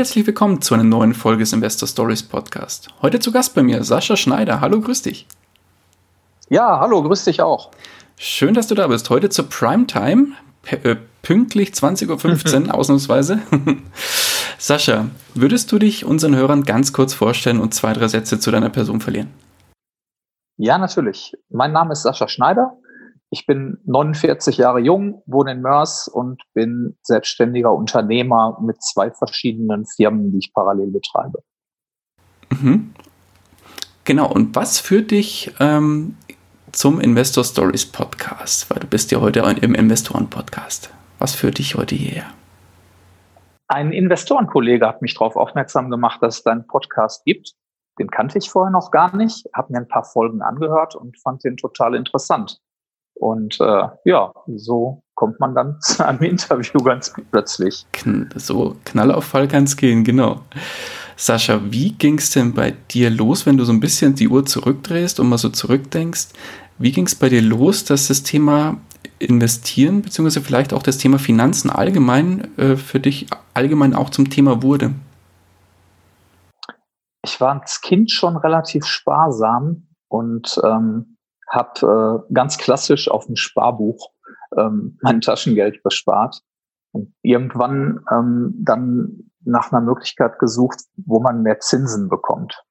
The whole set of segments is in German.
Herzlich willkommen zu einer neuen Folge des Investor Stories Podcast. Heute zu Gast bei mir Sascha Schneider. Hallo, grüß dich. Ja, hallo, grüß dich auch. Schön, dass du da bist. Heute zur Primetime, äh, pünktlich 20.15 Uhr, ausnahmsweise. Sascha, würdest du dich unseren Hörern ganz kurz vorstellen und zwei, drei Sätze zu deiner Person verlieren? Ja, natürlich. Mein Name ist Sascha Schneider. Ich bin 49 Jahre jung, wohne in Mörs und bin selbstständiger Unternehmer mit zwei verschiedenen Firmen, die ich parallel betreibe. Mhm. Genau, und was führt dich ähm, zum Investor Stories Podcast? Weil du bist ja heute im Investoren-Podcast. Was führt dich heute hierher? Ein Investorenkollege hat mich darauf aufmerksam gemacht, dass es da einen Podcast gibt. Den kannte ich vorher noch gar nicht, habe mir ein paar Folgen angehört und fand den total interessant. Und äh, ja, so kommt man dann zu einem Interview ganz plötzlich. So Knall auf Fall kann es gehen, genau. Sascha, wie ging es denn bei dir los, wenn du so ein bisschen die Uhr zurückdrehst und mal so zurückdenkst? Wie ging es bei dir los, dass das Thema Investieren, beziehungsweise vielleicht auch das Thema Finanzen allgemein äh, für dich allgemein auch zum Thema wurde? Ich war als Kind schon relativ sparsam und ähm, habe äh, ganz klassisch auf dem Sparbuch ähm, mein Taschengeld bespart und irgendwann ähm, dann nach einer Möglichkeit gesucht, wo man mehr Zinsen bekommt.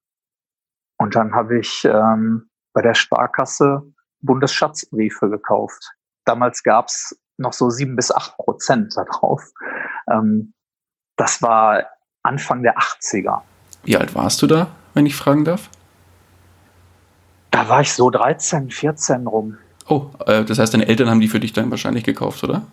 Und dann habe ich ähm, bei der Sparkasse Bundesschatzbriefe gekauft. Damals gab's noch so sieben bis acht Prozent darauf. Ähm, das war Anfang der 80er. Wie alt warst du da, wenn ich fragen darf? Da war ich so 13, 14 rum. Oh, äh, das heißt, deine Eltern haben die für dich dann wahrscheinlich gekauft, oder?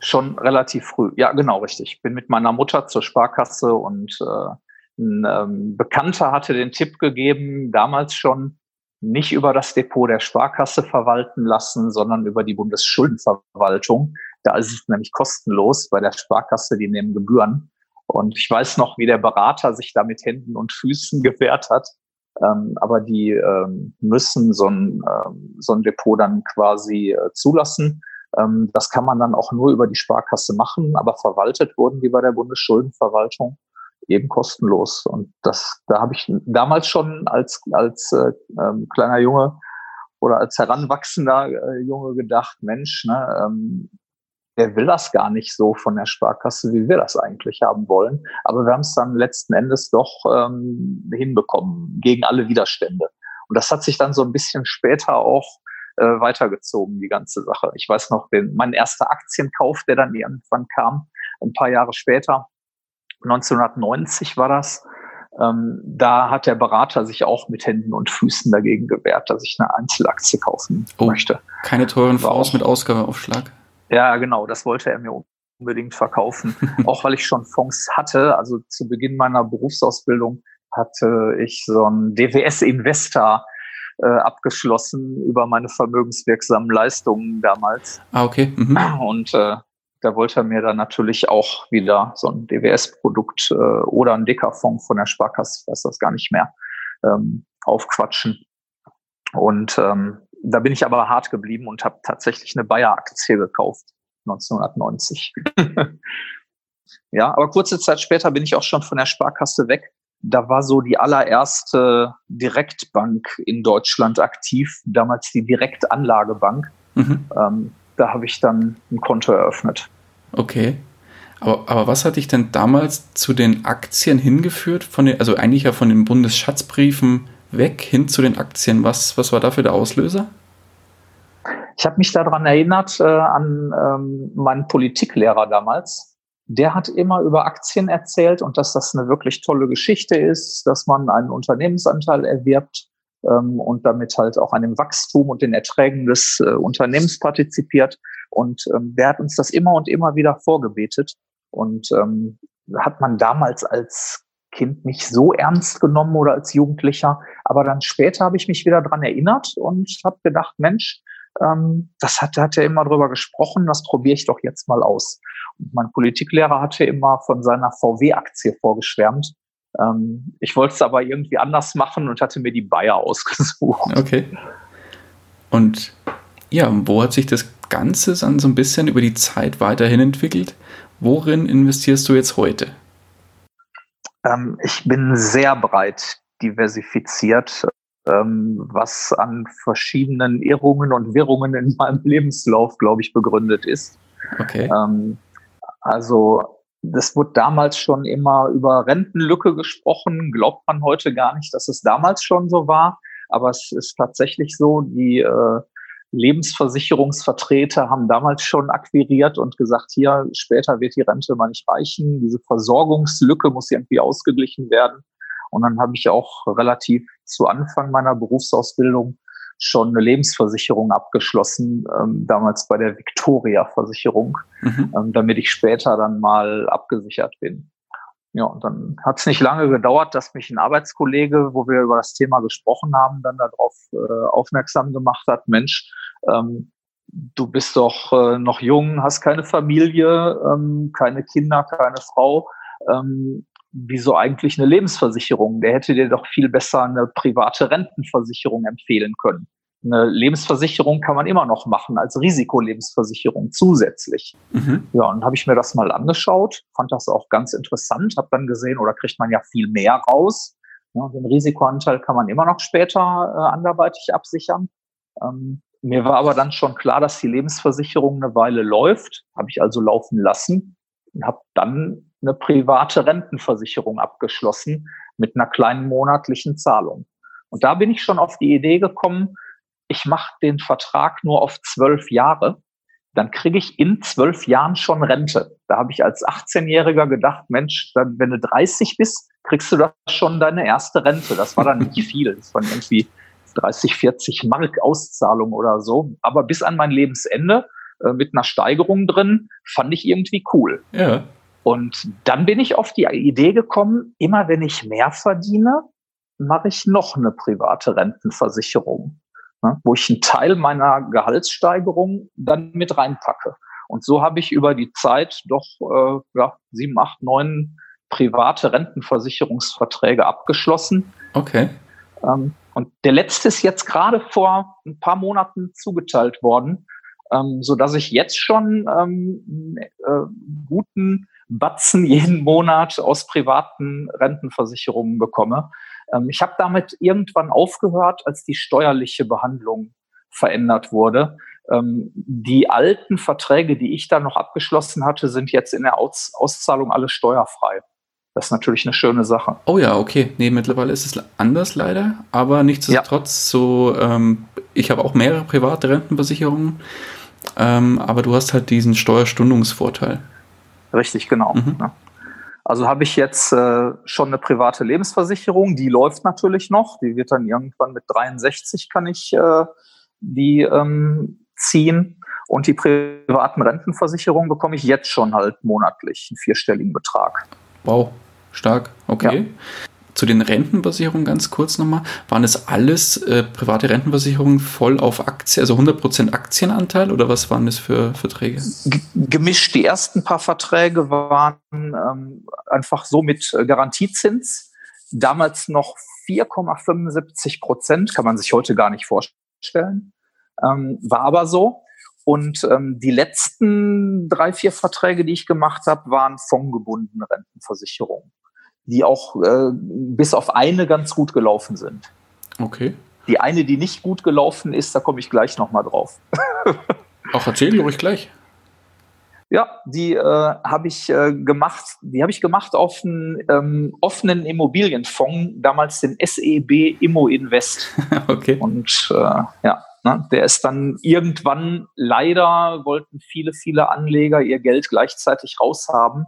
Schon relativ früh. Ja, genau, richtig. Bin mit meiner Mutter zur Sparkasse und äh, ein ähm, Bekannter hatte den Tipp gegeben, damals schon nicht über das Depot der Sparkasse verwalten lassen, sondern über die Bundesschuldenverwaltung. Da ist es nämlich kostenlos. Bei der Sparkasse, die nehmen Gebühren. Und ich weiß noch, wie der Berater sich da mit Händen und Füßen gewehrt hat. Ähm, aber die ähm, müssen so ein, ähm, so ein Depot dann quasi äh, zulassen. Ähm, das kann man dann auch nur über die Sparkasse machen, aber verwaltet wurden die bei der Bundesschuldenverwaltung eben kostenlos. Und das, da habe ich damals schon als, als äh, ähm, kleiner Junge oder als heranwachsender äh, Junge gedacht, Mensch, ne, ähm, der will das gar nicht so von der Sparkasse, wie wir das eigentlich haben wollen. Aber wir haben es dann letzten Endes doch ähm, hinbekommen, gegen alle Widerstände. Und das hat sich dann so ein bisschen später auch äh, weitergezogen, die ganze Sache. Ich weiß noch, den, mein erster Aktienkauf, der dann irgendwann kam, ein paar Jahre später, 1990 war das, ähm, da hat der Berater sich auch mit Händen und Füßen dagegen gewehrt, dass ich eine Einzelaktie kaufen oh, möchte. Keine teuren Fonds mit Ausgabeaufschlag? Ja, genau, das wollte er mir unbedingt verkaufen. auch weil ich schon Fonds hatte. Also zu Beginn meiner Berufsausbildung hatte ich so ein DWS Investor äh, abgeschlossen über meine vermögenswirksamen Leistungen damals. Ah, okay. Mhm. Und äh, da wollte er mir dann natürlich auch wieder so ein DWS-Produkt äh, oder ein Dicker-Fonds von der Sparkasse, ich weiß das gar nicht mehr, ähm, aufquatschen. Und ähm, da bin ich aber hart geblieben und habe tatsächlich eine Bayer-Aktie gekauft, 1990. ja, aber kurze Zeit später bin ich auch schon von der Sparkasse weg. Da war so die allererste Direktbank in Deutschland aktiv, damals die Direktanlagebank. Mhm. Ähm, da habe ich dann ein Konto eröffnet. Okay. Aber, aber was hat dich denn damals zu den Aktien hingeführt? Von den, also eigentlich ja von den Bundesschatzbriefen weg hin zu den Aktien. Was, was war dafür der Auslöser? Ich habe mich daran erinnert äh, an ähm, meinen Politiklehrer damals. Der hat immer über Aktien erzählt und dass das eine wirklich tolle Geschichte ist, dass man einen Unternehmensanteil erwirbt ähm, und damit halt auch an dem Wachstum und den Erträgen des äh, Unternehmens partizipiert. Und ähm, der hat uns das immer und immer wieder vorgebetet. Und ähm, hat man damals als Kind nicht so ernst genommen oder als Jugendlicher. Aber dann später habe ich mich wieder dran erinnert und habe gedacht, Mensch, ähm, das hat, hat er immer drüber gesprochen, das probiere ich doch jetzt mal aus. Und mein Politiklehrer hatte immer von seiner VW-Aktie vorgeschwärmt. Ähm, ich wollte es aber irgendwie anders machen und hatte mir die Bayer ausgesucht. Okay. Und ja, wo hat sich das Ganze dann so ein bisschen über die Zeit weiterhin entwickelt? Worin investierst du jetzt heute? Ähm, ich bin sehr breit diversifiziert, ähm, was an verschiedenen Irrungen und Wirrungen in meinem Lebenslauf, glaube ich, begründet ist. Okay. Ähm, also das wurde damals schon immer über Rentenlücke gesprochen, glaubt man heute gar nicht, dass es damals schon so war. Aber es ist tatsächlich so, die äh, Lebensversicherungsvertreter haben damals schon akquiriert und gesagt, hier, später wird die Rente mal nicht reichen. Diese Versorgungslücke muss irgendwie ausgeglichen werden. Und dann habe ich auch relativ zu Anfang meiner Berufsausbildung schon eine Lebensversicherung abgeschlossen, ähm, damals bei der Victoria-Versicherung, mhm. ähm, damit ich später dann mal abgesichert bin. Ja, und dann hat es nicht lange gedauert, dass mich ein Arbeitskollege, wo wir über das Thema gesprochen haben, dann darauf äh, aufmerksam gemacht hat, Mensch, ähm, du bist doch äh, noch jung, hast keine Familie, ähm, keine Kinder, keine Frau. Ähm, wieso eigentlich eine Lebensversicherung? Der hätte dir doch viel besser eine private Rentenversicherung empfehlen können. Eine Lebensversicherung kann man immer noch machen als Risikolebensversicherung zusätzlich. Mhm. Ja, und habe ich mir das mal angeschaut, fand das auch ganz interessant, habe dann gesehen, oder kriegt man ja viel mehr raus. Ja, den Risikoanteil kann man immer noch später äh, anderweitig absichern. Ähm, mir war aber dann schon klar, dass die Lebensversicherung eine Weile läuft, habe ich also laufen lassen und habe dann eine private Rentenversicherung abgeschlossen mit einer kleinen monatlichen Zahlung. Und da bin ich schon auf die Idee gekommen, ich mache den Vertrag nur auf zwölf Jahre, dann kriege ich in zwölf Jahren schon Rente. Da habe ich als 18-Jähriger gedacht, Mensch, dann, wenn du 30 bist, kriegst du da schon deine erste Rente. Das war dann nicht viel. Das waren irgendwie 30, 40 Mark Auszahlung oder so. Aber bis an mein Lebensende äh, mit einer Steigerung drin, fand ich irgendwie cool. Ja. Und dann bin ich auf die Idee gekommen, immer wenn ich mehr verdiene, mache ich noch eine private Rentenversicherung ne, wo ich einen Teil meiner Gehaltssteigerung dann mit reinpacke. Und so habe ich über die Zeit doch äh, ja, sieben, acht, neun private Rentenversicherungsverträge abgeschlossen. Okay. Ähm, und der letzte ist jetzt gerade vor ein paar Monaten zugeteilt worden, ähm, so dass ich jetzt schon ähm, äh, guten Batzen jeden Monat aus privaten Rentenversicherungen bekomme. Ähm, ich habe damit irgendwann aufgehört, als die steuerliche Behandlung verändert wurde. Ähm, die alten Verträge, die ich da noch abgeschlossen hatte, sind jetzt in der Aus Auszahlung alle steuerfrei. Das ist natürlich eine schöne Sache. Oh ja, okay. Nee, mittlerweile ist es anders leider, aber nichtsdestotrotz ja. so, ähm, ich habe auch mehrere private Rentenversicherungen, ähm, aber du hast halt diesen Steuerstundungsvorteil. Richtig, genau. Mhm. Ja. Also habe ich jetzt äh, schon eine private Lebensversicherung, die läuft natürlich noch, die wird dann irgendwann mit 63 kann ich äh, die ähm, ziehen und die privaten Rentenversicherungen bekomme ich jetzt schon halt monatlich einen vierstelligen Betrag. Wow, stark, okay. Ja. Zu den Rentenversicherungen ganz kurz nochmal. Waren es alles äh, private Rentenversicherungen voll auf Aktien, also 100% Aktienanteil oder was waren das für Verträge? G gemischt. Die ersten paar Verträge waren ähm, einfach so mit äh, Garantiezins. Damals noch 4,75 Prozent, kann man sich heute gar nicht vorstellen. Ähm, war aber so. Und ähm, die letzten drei, vier Verträge, die ich gemacht habe, waren fondgebundene Rentenversicherungen die auch äh, bis auf eine ganz gut gelaufen sind. Okay. Die eine, die nicht gut gelaufen ist, da komme ich gleich nochmal drauf. Auch erzähl ruhig gleich. Ja, die äh, habe ich äh, gemacht. Die habe ich gemacht auf einen ähm, offenen Immobilienfonds, damals den SEB Immo Invest. okay. Und äh, ja, ne, der ist dann irgendwann leider wollten viele, viele Anleger ihr Geld gleichzeitig raushaben.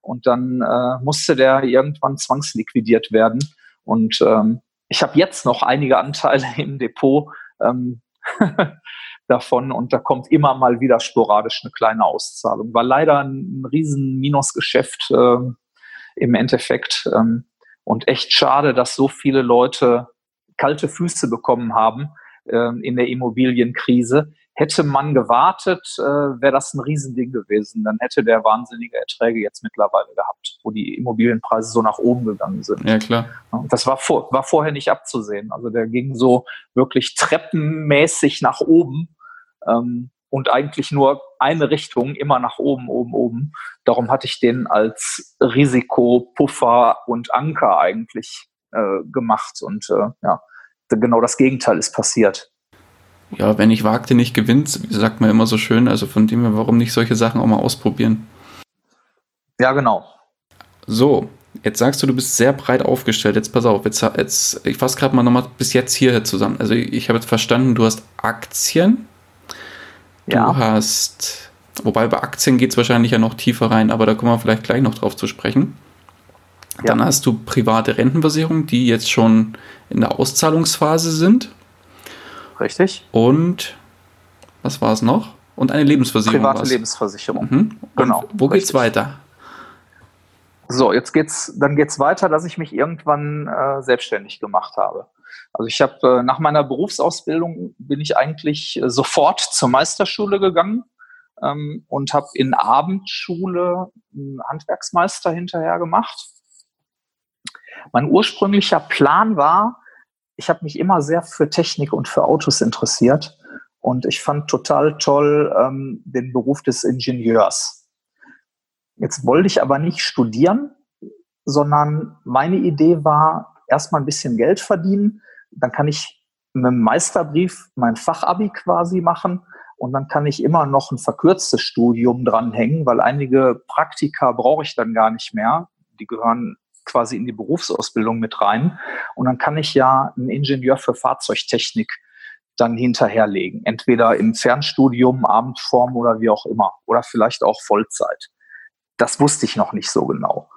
Und dann äh, musste der irgendwann zwangsliquidiert werden. Und ähm, ich habe jetzt noch einige Anteile im Depot ähm, davon und da kommt immer mal wieder sporadisch eine kleine Auszahlung. War leider ein, riesen Minusgeschäft. Äh, im Endeffekt. Ähm, und echt schade, dass so viele Leute kalte Füße bekommen haben ähm, in der Immobilienkrise. Hätte man gewartet, äh, wäre das ein Riesending gewesen. Dann hätte der wahnsinnige Erträge jetzt mittlerweile gehabt, wo die Immobilienpreise so nach oben gegangen sind. Ja, klar. Das war, vor, war vorher nicht abzusehen. Also der ging so wirklich treppenmäßig nach oben. Ähm, und eigentlich nur eine Richtung, immer nach oben, oben, oben. Darum hatte ich den als Risikopuffer und Anker eigentlich äh, gemacht. Und äh, ja, genau das Gegenteil ist passiert. Ja, wenn ich wagte, nicht gewinnt, sagt man immer so schön. Also von dem her, warum nicht solche Sachen auch mal ausprobieren? Ja, genau. So, jetzt sagst du, du bist sehr breit aufgestellt. Jetzt pass auf, jetzt, jetzt ich fasse gerade mal nochmal bis jetzt hier zusammen. Also ich, ich habe jetzt verstanden, du hast Aktien, Du ja. hast, wobei bei Aktien geht es wahrscheinlich ja noch tiefer rein, aber da kommen wir vielleicht gleich noch drauf zu sprechen. Ja. Dann hast du private Rentenversicherungen, die jetzt schon in der Auszahlungsphase sind. Richtig. Und was war es noch? Und eine Lebensversicherung. Private was? Lebensversicherung. Mhm. Genau. Wo richtig. geht's weiter? So, jetzt geht's, dann geht's weiter, dass ich mich irgendwann äh, selbstständig gemacht habe. Also ich habe äh, nach meiner Berufsausbildung bin ich eigentlich äh, sofort zur Meisterschule gegangen ähm, und habe in Abendschule einen Handwerksmeister hinterher gemacht. Mein ursprünglicher Plan war, ich habe mich immer sehr für Technik und für Autos interessiert und ich fand total toll ähm, den Beruf des Ingenieurs. Jetzt wollte ich aber nicht studieren, sondern meine Idee war, erstmal ein bisschen Geld verdienen, dann kann ich mit dem Meisterbrief mein Fachabi quasi machen und dann kann ich immer noch ein verkürztes Studium dranhängen, weil einige Praktika brauche ich dann gar nicht mehr. Die gehören quasi in die Berufsausbildung mit rein. Und dann kann ich ja einen Ingenieur für Fahrzeugtechnik dann hinterherlegen. Entweder im Fernstudium, Abendform oder wie auch immer. Oder vielleicht auch Vollzeit. Das wusste ich noch nicht so genau.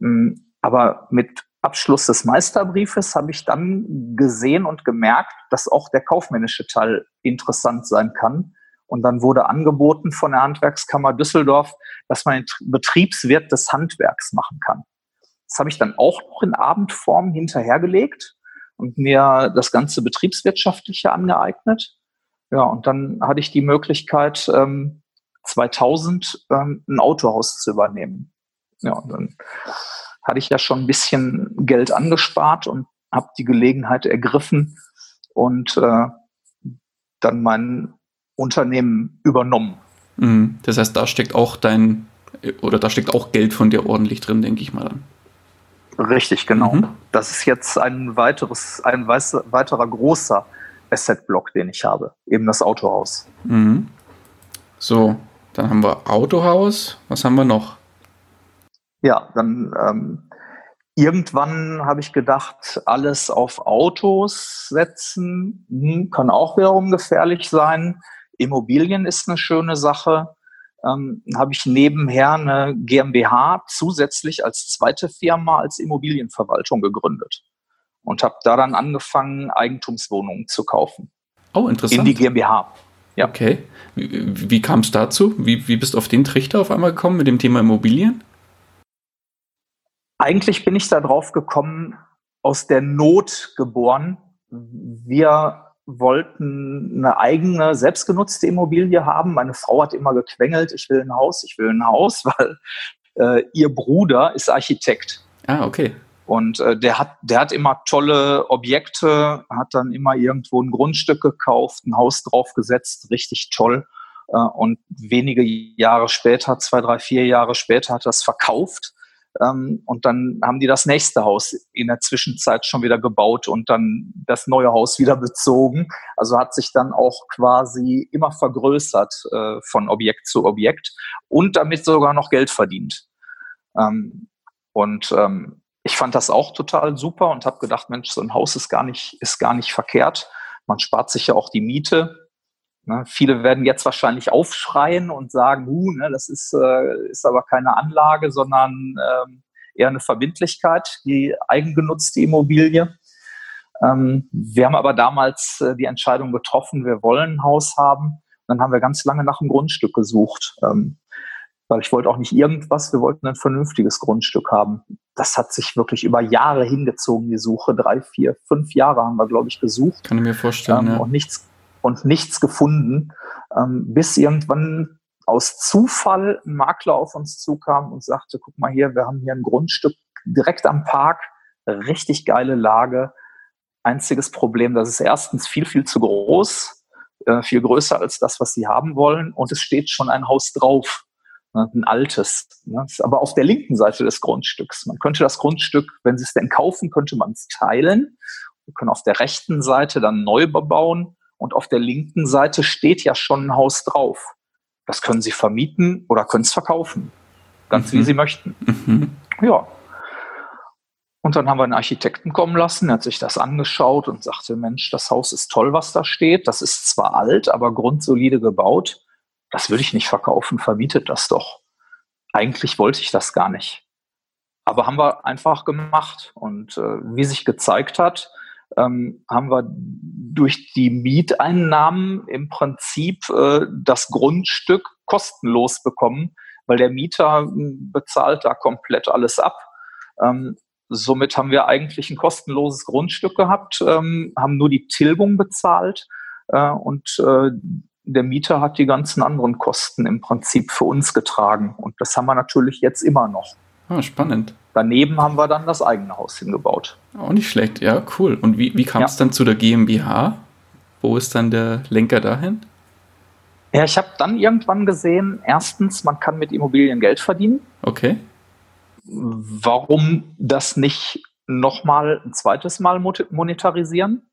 Hm, aber mit Abschluss des Meisterbriefes habe ich dann gesehen und gemerkt, dass auch der kaufmännische Teil interessant sein kann. Und dann wurde angeboten von der Handwerkskammer Düsseldorf, dass man den Betriebswirt des Handwerks machen kann. Das habe ich dann auch noch in Abendform hinterhergelegt und mir das ganze Betriebswirtschaftliche angeeignet. Ja, und dann hatte ich die Möglichkeit, ähm, 2000 ähm, ein Autohaus zu übernehmen. Ja, und dann hatte ich ja schon ein bisschen Geld angespart und habe die Gelegenheit ergriffen und äh, dann mein Unternehmen übernommen. Mhm. Das heißt, da steckt auch dein oder da steckt auch Geld von dir ordentlich drin, denke ich mal dann. Richtig, genau. Mhm. Das ist jetzt ein weiteres, ein weiterer großer Asset-Block, den ich habe, eben das Autohaus. Mhm. So, dann haben wir Autohaus. Was haben wir noch? ja, dann ähm, irgendwann habe ich gedacht, alles auf Autos setzen, hm, kann auch wiederum gefährlich sein. Immobilien ist eine schöne Sache. Ähm, habe ich nebenher eine GmbH zusätzlich als zweite Firma als Immobilienverwaltung gegründet und habe da dann angefangen, Eigentumswohnungen zu kaufen. Oh, interessant. In die GmbH. Ja. Okay. Wie, wie kam es dazu? Wie, wie bist du auf den Trichter auf einmal gekommen mit dem Thema Immobilien? Eigentlich bin ich da drauf gekommen, aus der Not geboren. Wir wollten eine eigene, selbstgenutzte Immobilie haben. Meine Frau hat immer gequengelt, ich will ein Haus, ich will ein Haus, weil äh, ihr Bruder ist Architekt. Ah, okay. Und äh, der, hat, der hat immer tolle Objekte, hat dann immer irgendwo ein Grundstück gekauft, ein Haus draufgesetzt, richtig toll. Äh, und wenige Jahre später, zwei, drei, vier Jahre später, hat er das verkauft ähm, und dann haben die das nächste Haus in der Zwischenzeit schon wieder gebaut und dann das neue Haus wieder bezogen. Also hat sich dann auch quasi immer vergrößert äh, von Objekt zu Objekt und damit sogar noch Geld verdient. Ähm, und ähm, ich fand das auch total super und habe gedacht, Mensch, so ein Haus ist gar nicht, ist gar nicht verkehrt. Man spart sich ja auch die Miete. Ne, viele werden jetzt wahrscheinlich aufschreien und sagen, uh, ne, das ist, äh, ist aber keine Anlage, sondern ähm, eher eine Verbindlichkeit, die eigengenutzte Immobilie. Ähm, wir haben aber damals äh, die Entscheidung getroffen, wir wollen ein Haus haben. Dann haben wir ganz lange nach einem Grundstück gesucht. Ähm, weil ich wollte auch nicht irgendwas, wir wollten ein vernünftiges Grundstück haben. Das hat sich wirklich über Jahre hingezogen, die Suche. Drei, vier, fünf Jahre haben wir, glaube ich, gesucht. Kann ich mir vorstellen. Ähm, ja. Und nichts, und nichts gefunden, ähm, bis irgendwann aus Zufall ein Makler auf uns zukam und sagte, guck mal hier, wir haben hier ein Grundstück direkt am Park, richtig geile Lage. Einziges Problem, das ist erstens viel, viel zu groß, äh, viel größer als das, was sie haben wollen. Und es steht schon ein Haus drauf, ne, ein altes. Ne, aber auf der linken Seite des Grundstücks. Man könnte das Grundstück, wenn sie es denn kaufen, könnte man es teilen. Wir können auf der rechten Seite dann neu bebauen und auf der linken Seite steht ja schon ein Haus drauf. Das können Sie vermieten oder können es verkaufen. Ganz Mhm. wie Sie möchten. Mhm. Ja. Und dann haben wir einen Architekten kommen lassen, der hat sich das angeschaut und sagte, Mensch, das Haus ist toll, was da steht. Das ist zwar alt, aber grundsolide gebaut. Das würde ich nicht verkaufen, vermietet das doch. Eigentlich wollte ich das gar nicht. Aber haben wir einfach gemacht. Und äh, wie sich gezeigt hat, ähm, haben wir durch die Mieteinnahmen im Prinzip äh, das Grundstück kostenlos bekommen, weil der Mieter m, bezahlt da komplett alles ab. Ähm, somit haben wir eigentlich ein kostenloses Grundstück gehabt, ähm, haben nur die Tilgung bezahlt äh, und äh, der Mieter hat die ganzen anderen Kosten im Prinzip für uns getragen. Und das haben wir natürlich jetzt immer noch. Ah, spannend. Daneben haben wir dann das eigene Haus hingebaut. Auch nicht schlecht, ja, cool. Und wie, wie kam es Ja. dann zu der GmbH? Wo ist dann der Lenker dahin? Ja, ich habe dann irgendwann gesehen, erstens, man kann mit Immobilien Geld verdienen. Okay. Warum das nicht nochmal ein zweites Mal monetarisieren?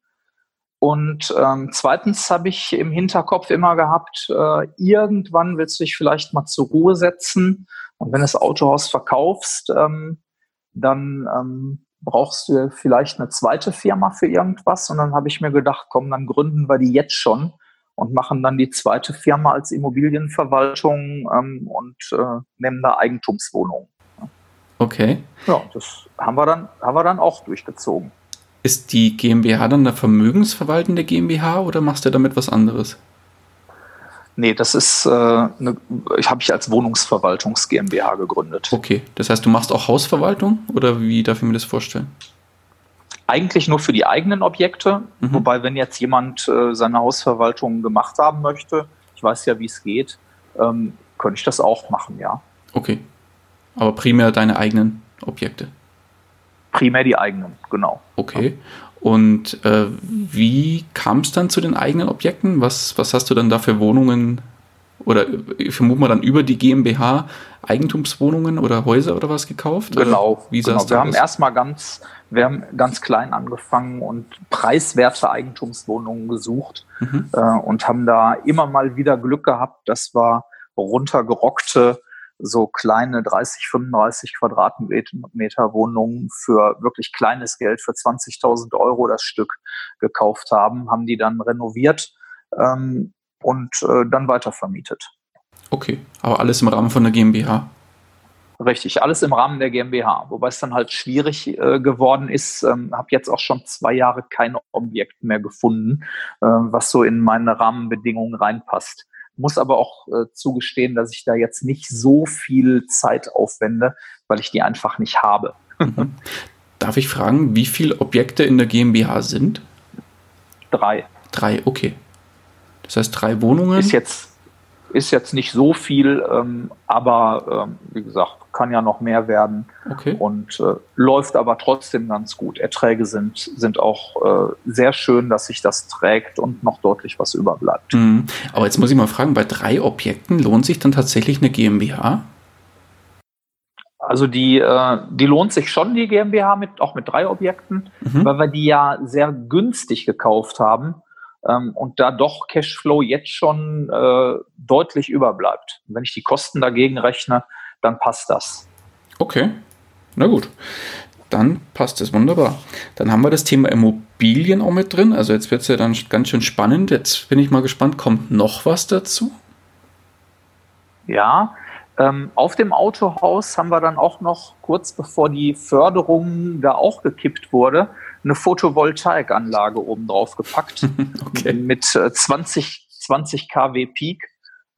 Und ähm, zweitens habe ich im Hinterkopf immer gehabt, äh, irgendwann willst du dich vielleicht mal zur Ruhe setzen. Und wenn du das Autohaus verkaufst, ähm, dann ähm, brauchst du vielleicht eine zweite Firma für irgendwas. Und dann habe ich mir gedacht, komm, dann gründen wir die jetzt schon und machen dann die zweite Firma als Immobilienverwaltung ähm, und äh, nehmen da Eigentumswohnungen. Okay. Ja, das haben wir dann, haben wir dann auch durchgezogen. Ist die GmbH dann eine vermögensverwaltende GmbH oder machst du damit was anderes? Nee, das ist, äh, ich habe ich als Wohnungsverwaltungs GmbH gegründet. Okay. Das heißt, du machst auch Hausverwaltung oder wie darf ich mir das vorstellen? Eigentlich nur für die eigenen Objekte, Mhm. wobei wenn jetzt jemand äh, seine Hausverwaltung gemacht haben möchte, ich weiß ja, wie es geht, ähm, könnte ich das auch machen, ja. Okay. Aber primär deine eigenen Objekte. Primär die eigenen, genau. Okay. Und äh, wie kam es dann zu den eigenen Objekten? Was, was hast du dann da für Wohnungen oder ich vermute mal dann über die GmbH Eigentumswohnungen oder Häuser oder was gekauft? Genau. Oder wie genau. Wir haben aus? erstmal ganz, wir haben ganz klein angefangen und preiswerte Eigentumswohnungen gesucht Mhm. äh, und haben da immer mal wieder Glück gehabt, dass wir runtergerockte, so kleine 30, 35 Quadratmeter Wohnungen für wirklich kleines Geld, für 20.000 Euro das Stück gekauft haben, haben die dann renoviert ähm, und äh, dann weitervermietet. Okay, aber alles im Rahmen von der GmbH. Richtig, alles im Rahmen der GmbH, wobei es dann halt schwierig äh, geworden ist. Ähm, habe jetzt auch schon zwei Jahre kein Objekt mehr gefunden, äh, was so in meine Rahmenbedingungen reinpasst. Muss aber auch äh, zugestehen, dass ich da jetzt nicht so viel Zeit aufwende, weil ich die einfach nicht habe. Mhm. Darf ich fragen, wie viele Objekte in der GmbH sind? Drei. Drei, okay. Das heißt drei Wohnungen. Ist jetzt, ist jetzt nicht so viel, ähm, aber ähm, wie gesagt, kann ja noch mehr werden. okay. und äh, läuft aber trotzdem ganz gut. Erträge sind, sind auch äh, sehr schön, dass sich das trägt und noch deutlich was überbleibt. Mhm. Aber jetzt muss ich mal fragen, bei drei Objekten lohnt sich dann tatsächlich eine GmbH? Also die, äh, die lohnt sich schon, die GmbH, mit, auch mit drei Objekten, Mhm. weil wir die ja sehr günstig gekauft haben ähm, und da doch Cashflow jetzt schon äh, deutlich überbleibt. Wenn ich die Kosten dagegen rechne, dann passt das. Okay, na gut. Dann passt es wunderbar. Dann haben wir das Thema Immobilien auch mit drin. Also jetzt wird es ja dann ganz schön spannend. Jetzt bin ich mal gespannt, kommt noch was dazu? Ja, ähm, auf dem Autohaus haben wir dann auch noch, kurz bevor die Förderung da auch gekippt wurde, eine Photovoltaikanlage oben drauf gepackt Okay. mit äh, 20, 20 kW Peak.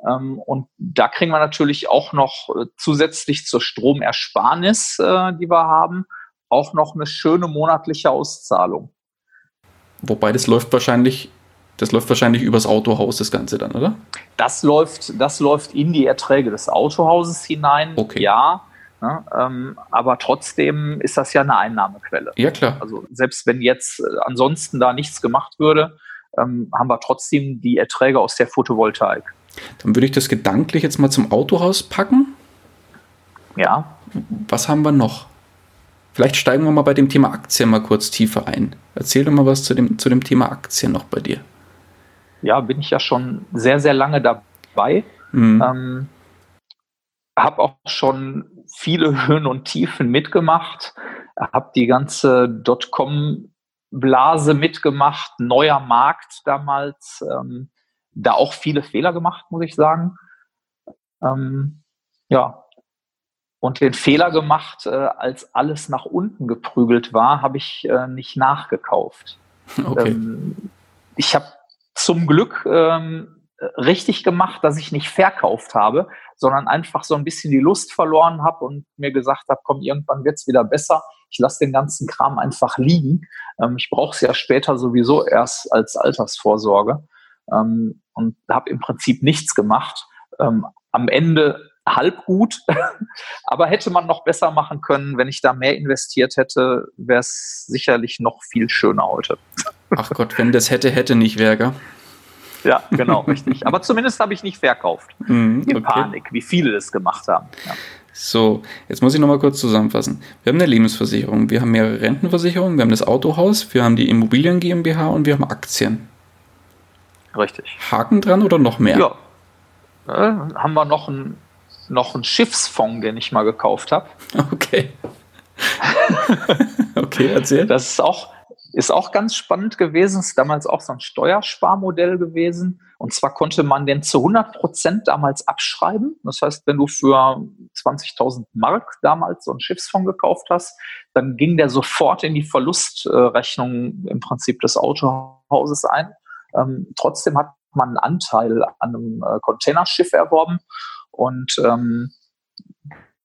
Ähm, und da kriegen wir natürlich auch noch äh, zusätzlich zur Stromersparnis, äh, die wir haben, auch noch eine schöne monatliche Auszahlung. Wobei das läuft wahrscheinlich, das läuft wahrscheinlich übers Autohaus, das Ganze dann, oder? Das läuft, das läuft in die Erträge des Autohauses hinein, okay. ja. Ja, ähm, aber trotzdem ist das ja eine Einnahmequelle. Ja, klar. Also selbst wenn jetzt äh, ansonsten da nichts gemacht würde, ähm, haben wir trotzdem die Erträge aus der Photovoltaik. Dann würde ich das gedanklich jetzt mal zum Autohaus packen. Ja. Was haben wir noch? Vielleicht steigen wir mal bei dem Thema Aktien mal kurz tiefer ein. Erzähl doch mal was zu dem, zu dem Thema Aktien noch bei dir. Ja, bin ich ja schon sehr, sehr lange dabei. Mhm. Ähm, habe auch schon viele Höhen und Tiefen mitgemacht, habe die ganze Dotcom-Blase mitgemacht, neuer Markt damals, ähm, da auch viele Fehler gemacht, muss ich sagen. Ähm, ja, und den Fehler gemacht, äh, als alles nach unten geprügelt war, habe ich äh, nicht nachgekauft. Okay. Ähm, ich habe zum Glück ähm, richtig gemacht, dass ich nicht verkauft habe, sondern einfach so ein bisschen die Lust verloren habe und mir gesagt habe, komm, irgendwann wird's wieder besser. Ich lasse den ganzen Kram einfach liegen. Ähm, ich brauche es ja später sowieso erst als Altersvorsorge ähm, und habe im Prinzip nichts gemacht. Ähm, am Ende halb gut, aber hätte man noch besser machen können. Wenn ich da mehr investiert hätte, wäre es sicherlich noch viel schöner heute. Ach Gott, wenn das hätte, hätte nicht wäre, ja, genau, richtig. Aber zumindest habe ich nicht verkauft. In okay. Panik, wie viele das gemacht haben. Ja. So, jetzt muss ich nochmal kurz zusammenfassen. Wir haben eine Lebensversicherung, wir haben mehrere Rentenversicherungen, wir haben das Autohaus, wir haben die Immobilien GmbH und wir haben Aktien. Richtig. Haken dran oder noch mehr? Ja. Äh, haben wir noch einen noch einen Schiffsfonds, den ich mal gekauft habe. Okay. okay, erzähl. Das ist auch, ist auch ganz spannend gewesen. Ist damals auch so ein Steuersparmodell gewesen. Und zwar konnte man den zu 100 Prozent damals abschreiben. Das heißt, wenn du für 20.000 Mark damals so einen Schiffsfonds gekauft hast, dann ging der sofort in die Verlustrechnung im Prinzip des Autohauses ein. Ähm, trotzdem hat man einen Anteil an einem äh, Containerschiff erworben und ähm,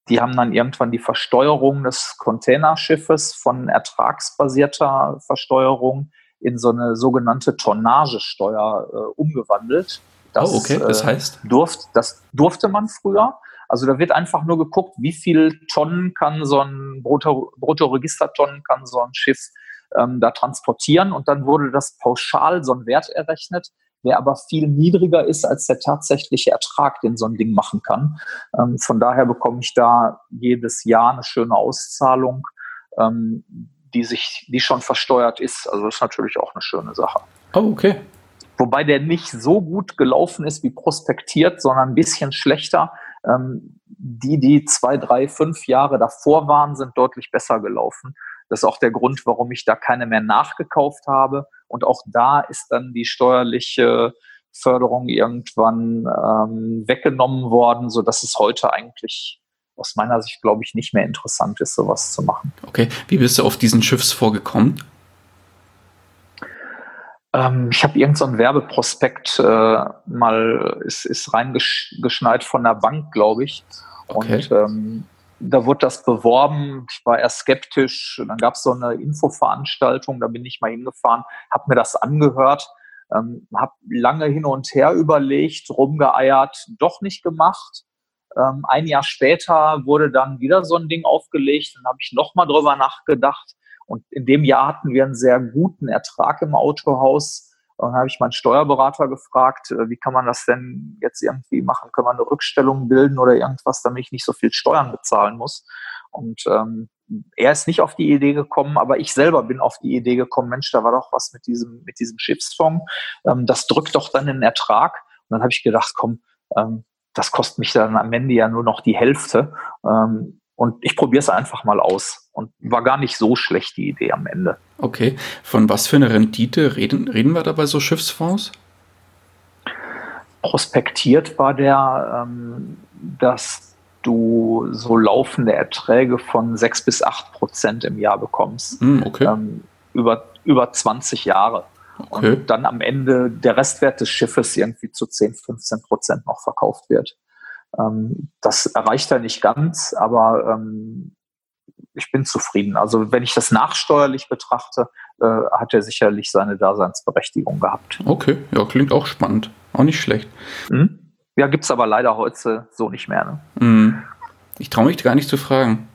die haben dann irgendwann die Versteuerung des Containerschiffes von ertragsbasierter Versteuerung in so eine sogenannte Tonnagesteuer äh, umgewandelt. Das, oh, okay. Das äh, heißt? Äh, durft, das durfte man früher. Also da wird einfach nur geguckt, wie viel Tonnen kann so ein Brutto, Bruttoregistertonnen kann so ein Schiff ähm, da transportieren und dann wurde das pauschal so ein Wert errechnet, der aber viel niedriger ist als der tatsächliche Ertrag, den so ein Ding machen kann. Ähm, von daher bekomme ich da jedes Jahr eine schöne Auszahlung, ähm, die sich, die schon versteuert ist. Also das ist natürlich auch eine schöne Sache. Oh, okay. Wobei der nicht so gut gelaufen ist wie prospektiert, sondern ein bisschen schlechter. Ähm, die, die zwei, drei, fünf Jahre davor waren, sind deutlich besser gelaufen. Das ist auch der Grund, warum ich da keine mehr nachgekauft habe. Und auch da ist dann die steuerliche Förderung irgendwann ähm, weggenommen worden, so dass es heute eigentlich aus meiner Sicht, glaube ich, nicht mehr interessant ist, sowas zu machen. Okay, wie bist du auf diesen Schiffsfonds Ähm, ich habe irgendeinen so Werbeprospekt äh, mal, ist, ist reingeschneit von der Bank, glaube ich. Okay. Und ähm, da wurde das beworben. Ich war erst skeptisch. Und dann gab es so eine Infoveranstaltung, da bin ich mal hingefahren, habe mir das angehört, ähm, habe lange hin und her überlegt, rumgeeiert, doch nicht gemacht. Ähm, ein Jahr später wurde dann wieder so ein Ding aufgelegt. Dann habe ich nochmal drüber nachgedacht. Und in dem Jahr hatten wir einen sehr guten Ertrag im Autohaus und dann habe ich meinen Steuerberater gefragt, äh, wie kann man das denn jetzt irgendwie machen? Können wir eine Rückstellung bilden oder irgendwas, damit ich nicht so viel Steuern bezahlen muss? Und ähm, er ist nicht auf die Idee gekommen, aber ich selber bin auf die Idee gekommen, Mensch, da war doch was mit diesem, mit diesem Schiffsfonds. Ähm, das drückt doch dann den Ertrag. Und dann habe ich gedacht, komm, ähm, das kostet mich dann am Ende ja nur noch die Hälfte. Ähm, und ich probiere es einfach mal aus. Und war gar nicht so schlecht die Idee am Ende. Okay. Von was für eine Rendite reden, reden wir da bei so Schiffsfonds? Prospektiert war der, ähm, dass du so laufende Erträge von 6 bis 8 Prozent im Jahr bekommst. Mm, okay. Ähm, über, über 20 Jahre. Okay. Und dann am Ende der Restwert des Schiffes irgendwie zu 10, 15 Prozent noch verkauft wird. Ähm, das erreicht er nicht ganz, aber ähm, ich bin zufrieden. Also wenn ich das nachsteuerlich betrachte, äh, hat er sicherlich seine Daseinsberechtigung gehabt. Okay, ja, klingt auch spannend. Auch nicht schlecht. Mhm. Ja, es aber leider heute so nicht mehr. Ne? Mhm. Ich traue mich gar nicht zu fragen.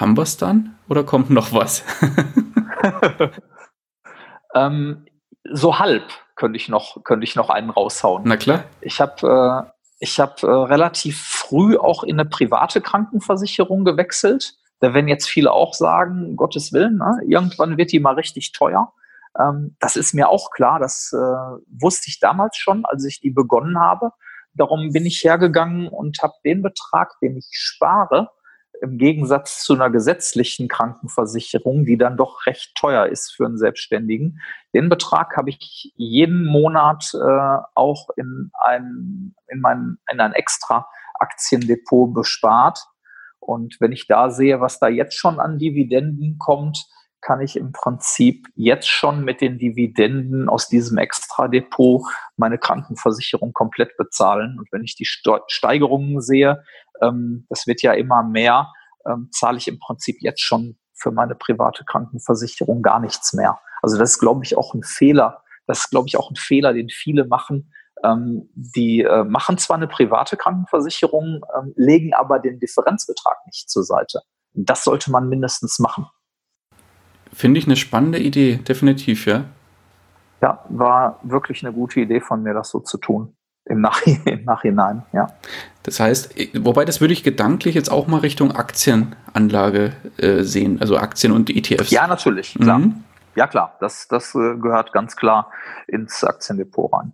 Haben wir es dann oder kommt noch was? ähm, so halb könnte ich noch, könnte ich noch einen raushauen. Na klar. Ich habe äh, ich hab, äh, relativ früh auch in eine private Krankenversicherung gewechselt. Da werden jetzt viele auch sagen, Gottes Willen, ne? irgendwann wird die mal richtig teuer. Ähm, das ist mir auch klar, das äh, wusste ich damals schon, als ich die begonnen habe. Darum bin ich hergegangen und habe den Betrag, den ich spare, im Gegensatz zu einer gesetzlichen Krankenversicherung, die dann doch recht teuer ist für einen Selbstständigen. Den Betrag habe ich jeden Monat äh, auch in ein, in mein, in ein extra Aktiendepot bespart. Und wenn ich da sehe, was da jetzt schon an Dividenden kommt, kann ich im Prinzip jetzt schon mit den Dividenden aus diesem Extra-Depot meine Krankenversicherung komplett bezahlen. Und wenn ich die Steigerungen sehe, ähm, das wird ja immer mehr, ähm, zahle ich im Prinzip jetzt schon für meine private Krankenversicherung gar nichts mehr. Also das ist, glaube ich, auch ein Fehler. Das ist, glaube ich, auch ein Fehler, den viele machen. Ähm, die äh, machen zwar eine private Krankenversicherung, legen aber den Differenzbetrag nicht zur Seite. Das sollte man mindestens machen. Finde ich eine spannende Idee, definitiv, ja. Ja, war wirklich eine gute Idee von mir, das so zu tun. Im, Nach im Nachhinein, ja. Das heißt, wobei das würde ich gedanklich jetzt auch mal Richtung Aktienanlage äh, sehen, also Aktien und ETFs. Ja, natürlich, klar. Mhm. Ja, klar, das, das äh, gehört ganz klar ins Aktiendepot rein.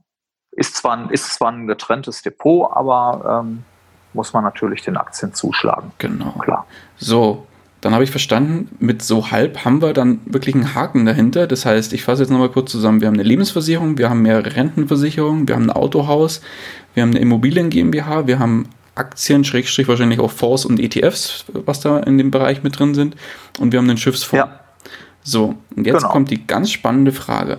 Ist zwar ein, ist zwar ein getrenntes Depot, aber ähm, muss man natürlich den Aktien zuschlagen. Genau. Klar. So, dann habe ich verstanden, mit so halb haben wir dann wirklich einen Haken dahinter. Das heißt, ich fasse jetzt nochmal kurz zusammen. Wir haben eine Lebensversicherung, wir haben mehrere Rentenversicherungen, wir haben ein Autohaus, wir haben eine Immobilien GmbH, wir haben Aktien, Schrägstrich wahrscheinlich auch Fonds und ETFs, was da in dem Bereich mit drin sind. Und wir haben einen Schiffsfonds. Ja. So, und jetzt genau. kommt die ganz spannende Frage.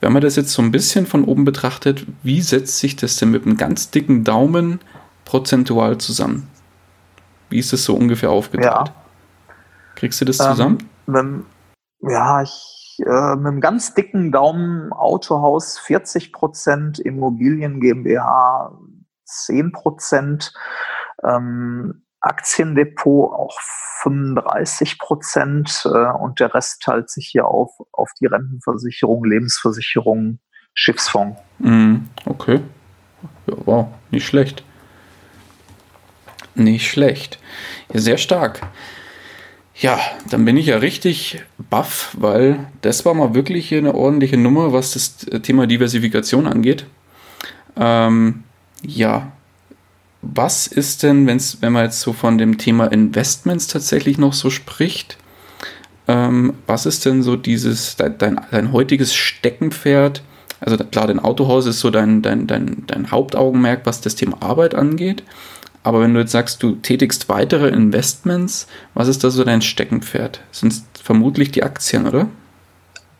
Wenn man das jetzt so ein bisschen von oben betrachtet, wie setzt sich das denn mit einem ganz dicken Daumen prozentual zusammen? Wie ist das so ungefähr aufgeteilt? Ja. Kriegst du das zusammen? Ähm, mit, ja, ich, äh, mit einem ganz dicken Daumen Autohaus 40 Prozent, Immobilien GmbH 10 Prozent, ähm, Aktiendepot auch 35 Prozent äh, und der Rest teilt sich hier auf, auf die Rentenversicherung, Lebensversicherung, Schiffsfonds. Mm, okay. Ja, wow, nicht schlecht. Nicht schlecht. Ja, sehr stark. Ja, dann bin ich ja richtig baff, weil das war mal wirklich eine ordentliche Nummer, was das Thema Diversifikation angeht. Ähm, ja, was ist denn, wenn's, wenn man jetzt so von dem Thema Investments tatsächlich noch so spricht, ähm, was ist denn so dieses, dein, dein, dein heutiges Steckenpferd? Also klar, dein Autohaus ist so dein, dein, dein, dein Hauptaugenmerk, was das Thema Arbeit angeht. Aber wenn du jetzt sagst, du tätigst weitere Investments, was ist da so dein Steckenpferd? Sind vermutlich die Aktien, oder?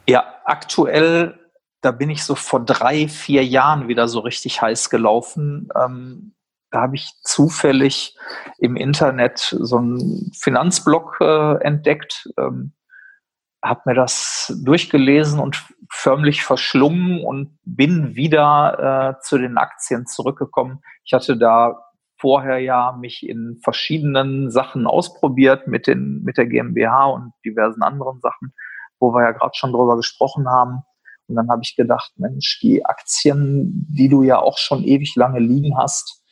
Ja, aktuell, da bin ich so vor drei, vier Jahren wieder so richtig heiß gelaufen. Ähm, da habe ich zufällig im Internet so einen Finanzblog äh, entdeckt, ähm, habe mir das durchgelesen und förmlich verschlungen und bin wieder äh, zu den Aktien zurückgekommen. Ich hatte da vorher ja mich in verschiedenen Sachen ausprobiert mit den, mit der GmbH und diversen anderen Sachen, wo wir ja gerade schon drüber gesprochen haben. Und dann habe ich gedacht, Mensch, die Aktien, die du ja auch schon ewig lange liegen hast,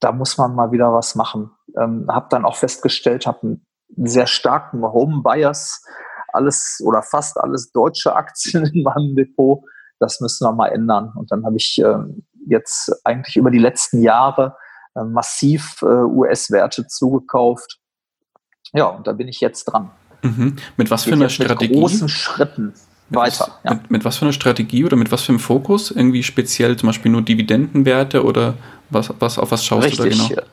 da muss man mal wieder was machen. Ähm, habe dann auch festgestellt, habe einen sehr starken Home Bias, alles oder fast alles deutsche Aktien in meinem Depot. Das müssen wir mal ändern. Und dann habe ich äh, jetzt eigentlich über die letzten Jahre massiv äh, US-Werte zugekauft. Ja, und da bin ich jetzt dran. Mhm. Mit was für einer Strategie? Mit großen Schritten weiter. Was, ja. mit, mit, was für einer Strategie oder mit was für einem Fokus? Irgendwie speziell zum Beispiel nur Dividendenwerte oder was, was auf was schaust Richtig. du da genau?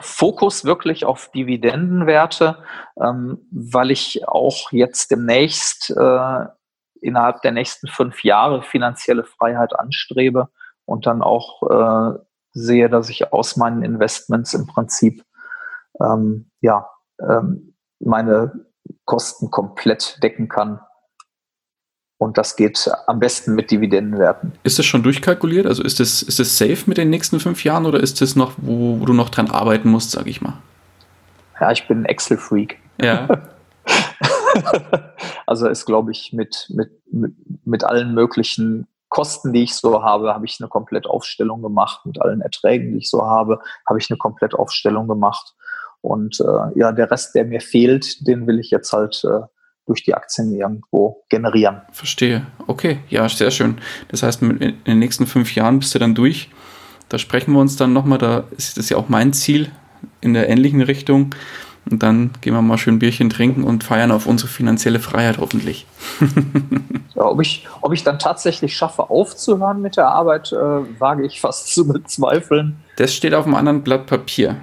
Fokus wirklich auf Dividendenwerte, ähm, weil ich auch jetzt demnächst äh, innerhalb der nächsten fünf Jahre finanzielle Freiheit anstrebe und dann auch äh, sehe, dass ich aus meinen Investments im Prinzip ähm, ja ähm, meine Kosten komplett decken kann. Und das geht am besten mit Dividendenwerten. Ist das schon durchkalkuliert? Also ist das, ist das safe mit den nächsten fünf Jahren oder ist das noch, wo, wo du noch dran arbeiten musst, sage ich mal? Ja, ich bin ein Excel-Freak. Ja. also ist, glaube ich, mit, mit, mit, mit allen möglichen Kosten, die ich so habe, habe ich eine Komplettaufstellung gemacht. Mit allen Erträgen, die ich so habe, habe ich eine Komplettaufstellung gemacht. Und äh, ja, der Rest, der mir fehlt, den will ich jetzt halt äh, durch die Aktien irgendwo generieren. Verstehe. Okay, ja, sehr schön. Das heißt, in den nächsten fünf Jahren bist du dann durch. Da sprechen wir uns dann nochmal. Da ist das ja auch mein Ziel in der ähnlichen Richtung. Und dann gehen wir mal schön Bierchen trinken und feiern auf unsere finanzielle Freiheit hoffentlich. ja, ob, ich, ob ich dann tatsächlich schaffe, aufzuhören mit der Arbeit, äh, wage ich fast zu bezweifeln. Das steht auf einem anderen Blatt Papier.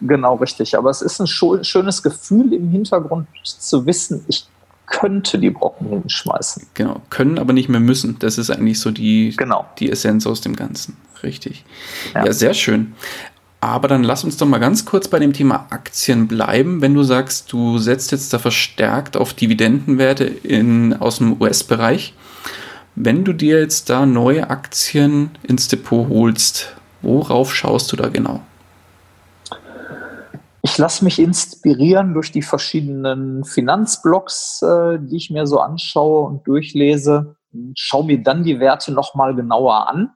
Genau, richtig. Aber es ist ein schönes Gefühl im Hintergrund zu wissen, ich könnte die Brocken hinschmeißen. Genau, können, aber nicht mehr müssen. Das ist eigentlich so die, genau. die Essenz aus dem Ganzen. Richtig. Ja. ja, sehr schön. Aber dann lass uns doch mal ganz kurz bei dem Thema Aktien bleiben. Wenn du sagst, du setzt jetzt da verstärkt auf Dividendenwerte in, aus dem US-Bereich. Wenn du dir jetzt da neue Aktien ins Depot holst, worauf schaust du da genau? Ich lasse mich inspirieren durch die verschiedenen Finanzblogs, äh, die ich mir so anschaue und durchlese. Schau mir dann die Werte nochmal genauer an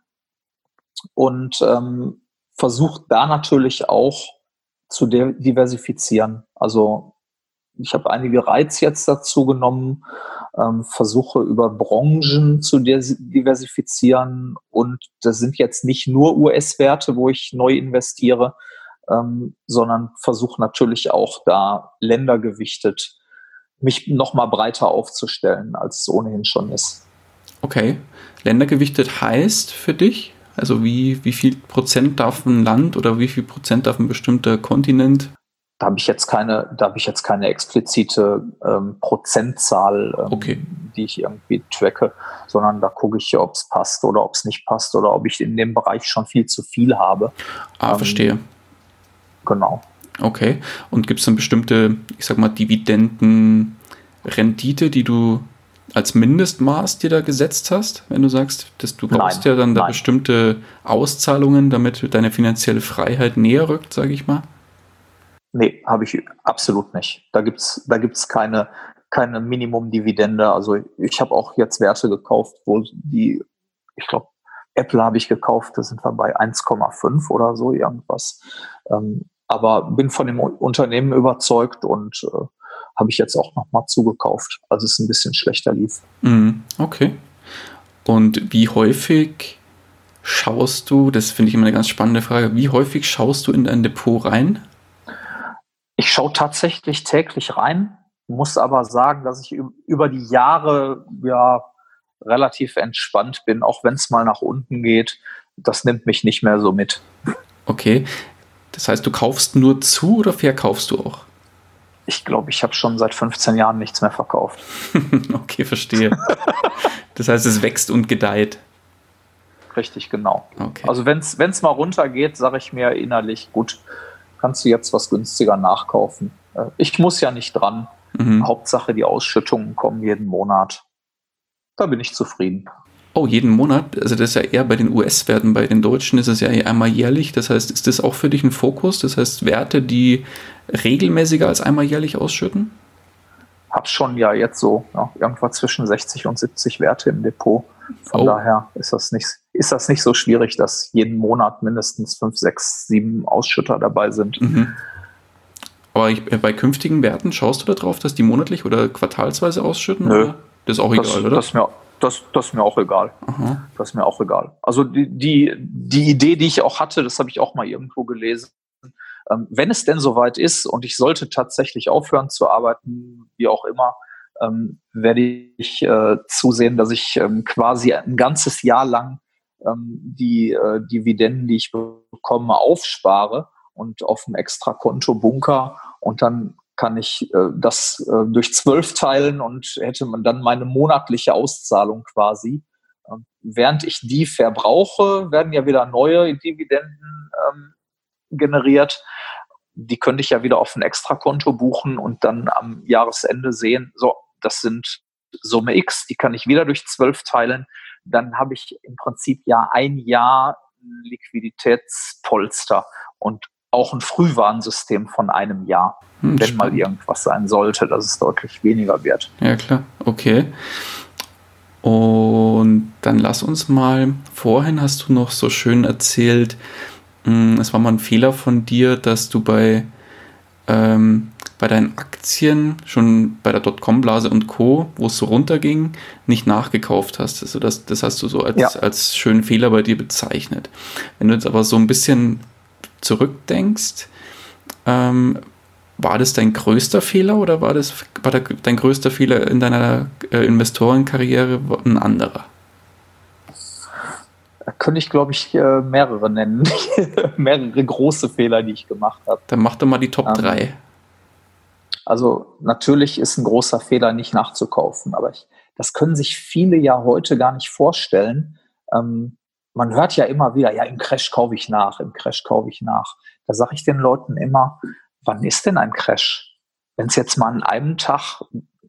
und ähm, versuche da natürlich auch zu diversifizieren. Also ich habe einige Reiz jetzt dazu genommen, ähm, versuche über Branchen zu diversifizieren und das sind jetzt nicht nur US-Werte, wo ich neu investiere, ähm, sondern versuche natürlich auch da ländergewichtet mich nochmal breiter aufzustellen, als es ohnehin schon ist. Okay. Ländergewichtet heißt für dich? Also wie, wie viel Prozent darf ein Land oder wie viel Prozent darf ein bestimmter Kontinent? Da habe ich jetzt keine, da habe ich jetzt keine explizite ähm, Prozentzahl, ähm, okay. die ich irgendwie tracke, sondern da gucke ich, ob es passt oder ob es nicht passt oder ob ich in dem Bereich schon viel zu viel habe. Ah, ähm, verstehe. Genau. Okay. Und gibt es dann bestimmte, ich sag mal, Dividendenrendite, die du als Mindestmaß dir da gesetzt hast, wenn du sagst, dass du brauchst nein, ja dann da bestimmte Auszahlungen, damit deine finanzielle Freiheit näher rückt, sage ich mal? Nee, habe ich absolut nicht. Da gibt es da gibt's keine, keine Minimum-Dividende. Also ich habe auch jetzt Werte gekauft, wo die, ich glaube, Apple habe ich gekauft, da sind wir bei 1,5 oder so irgendwas. Ähm, aber bin von dem Unternehmen überzeugt und äh, habe ich jetzt auch nochmal zugekauft, als es ein bisschen schlechter lief. Mhm, okay. Und wie häufig schaust du, das finde ich immer eine ganz spannende Frage, wie häufig schaust du in dein Depot rein? Ich schaue tatsächlich täglich rein, muss aber sagen, dass ich über die Jahre ja relativ entspannt bin, auch wenn es mal nach unten geht. Das nimmt mich nicht mehr so mit. Okay. Das heißt, du kaufst nur zu oder verkaufst du auch? Ich glaube, ich habe schon seit 15 Jahren nichts mehr verkauft. okay, verstehe. das heißt, es wächst und gedeiht. Richtig, genau. Okay. Also wenn es mal runtergeht, sage ich mir innerlich, gut, kannst du jetzt was günstiger nachkaufen. Äh, ich muss ja nicht dran. Mhm. Hauptsache, die Ausschüttungen kommen jeden Monat. Da bin ich zufrieden. Oh, jeden Monat? Also das ist ja eher bei den US-Werten, bei den Deutschen ist es ja einmal jährlich. Das heißt, ist das auch für dich ein Fokus? Das heißt, Werte, die regelmäßiger als einmal jährlich ausschütten? Hab schon ja jetzt so ja, irgendwas zwischen 60 und 70 Werte im Depot. Von oh. daher ist das, nicht, ist das nicht so schwierig, dass jeden Monat mindestens 5, 6, 7 Ausschütter dabei sind. Mhm. Aber ich, bei künftigen Werten schaust du darauf, dass die monatlich oder quartalsweise ausschütten? Nö. Oder? Das ist auch egal, das, oder? Das ist mir, das, das mir auch egal. Aha. Das ist mir auch egal. Also die, die, die Idee, die ich auch hatte, das habe ich auch mal irgendwo gelesen. Ähm, wenn es denn soweit ist und ich sollte tatsächlich aufhören zu arbeiten, wie auch immer, ähm, werde ich äh, zusehen, dass ich ähm, quasi ein ganzes Jahr lang ähm, die äh, Dividenden, die ich bekomme, aufspare und auf ein extra Konto bunker und dann kann ich äh, das äh, durch zwölf teilen und hätte man dann meine monatliche Auszahlung quasi. Ähm, während ich die verbrauche, werden ja wieder neue Dividenden ähm, generiert. Die könnte ich ja wieder auf ein Extrakonto buchen und dann am Jahresende sehen, so, das sind Summe X, die kann ich wieder durch zwölf teilen. Dann habe ich im Prinzip ja ein Jahr Liquiditätspolster und auch ein Frühwarnsystem von einem Jahr, hm, wenn spannend. mal irgendwas sein sollte, dass es deutlich weniger wird. Ja, klar. Okay. Und dann lass uns mal, vorhin hast du noch so schön erzählt, es war mal ein Fehler von dir, dass du bei, ähm, bei deinen Aktien schon bei der Dotcom-Blase und Co., wo es so runterging, nicht nachgekauft hast. Also das, das hast du so als, ja. als schönen Fehler bei dir bezeichnet. Wenn du jetzt aber so ein bisschen zurückdenkst, ähm, war das dein größter Fehler oder war das war der, dein größter Fehler in deiner äh, Investorenkarriere ein anderer? Da könnte ich, glaube ich, äh, mehrere nennen. mehrere große Fehler, die ich gemacht habe. Dann mach doch mal die Top 3. Ähm, also natürlich ist ein großer Fehler, nicht nachzukaufen, aber ich, das können sich viele ja heute gar nicht vorstellen. Ähm, man hört ja immer wieder, ja, im Crash kaufe ich nach, im Crash kaufe ich nach. Da sage ich den Leuten immer, wann ist denn ein Crash? Wenn es jetzt mal an einem Tag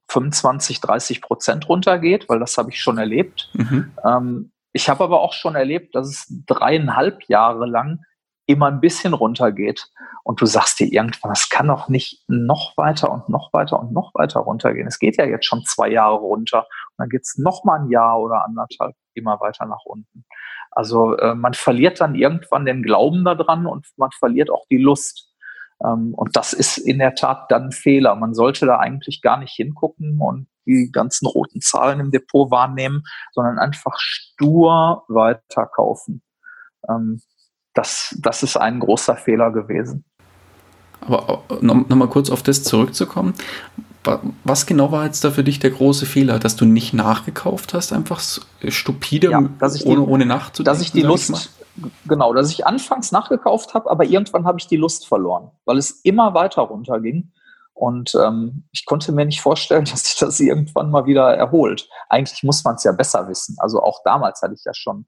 25, 30 Prozent runtergeht, weil das habe ich schon erlebt. Mhm. Ähm, ich habe aber auch schon erlebt, dass es dreieinhalb Jahre lang immer ein bisschen runtergeht. Und du sagst dir irgendwann, es kann doch nicht noch weiter und noch weiter und noch weiter runtergehen. Es geht ja jetzt schon zwei Jahre runter. Und dann geht es noch mal ein Jahr oder anderthalb immer weiter nach unten. Also äh, man verliert dann irgendwann den Glauben daran und man verliert auch die Lust. Ähm, und das ist in der Tat dann ein Fehler. Man sollte da eigentlich gar nicht hingucken und die ganzen roten Zahlen im Depot wahrnehmen, sondern einfach stur weiterkaufen. Ähm, das, das ist ein großer Fehler gewesen. Aber nochmal noch kurz auf das zurückzukommen. Was genau war jetzt da für dich der große Fehler, dass du nicht nachgekauft hast, einfach stupide, ja, ohne, die, ohne nachzudenken? Dass ich die Lust, genau, dass ich anfangs nachgekauft habe, aber irgendwann habe ich die Lust verloren, weil es immer weiter runterging. Und ähm, ich konnte mir nicht vorstellen, dass sich das irgendwann mal wieder erholt. Eigentlich muss man es ja besser wissen. Also auch damals hatte ich ja schon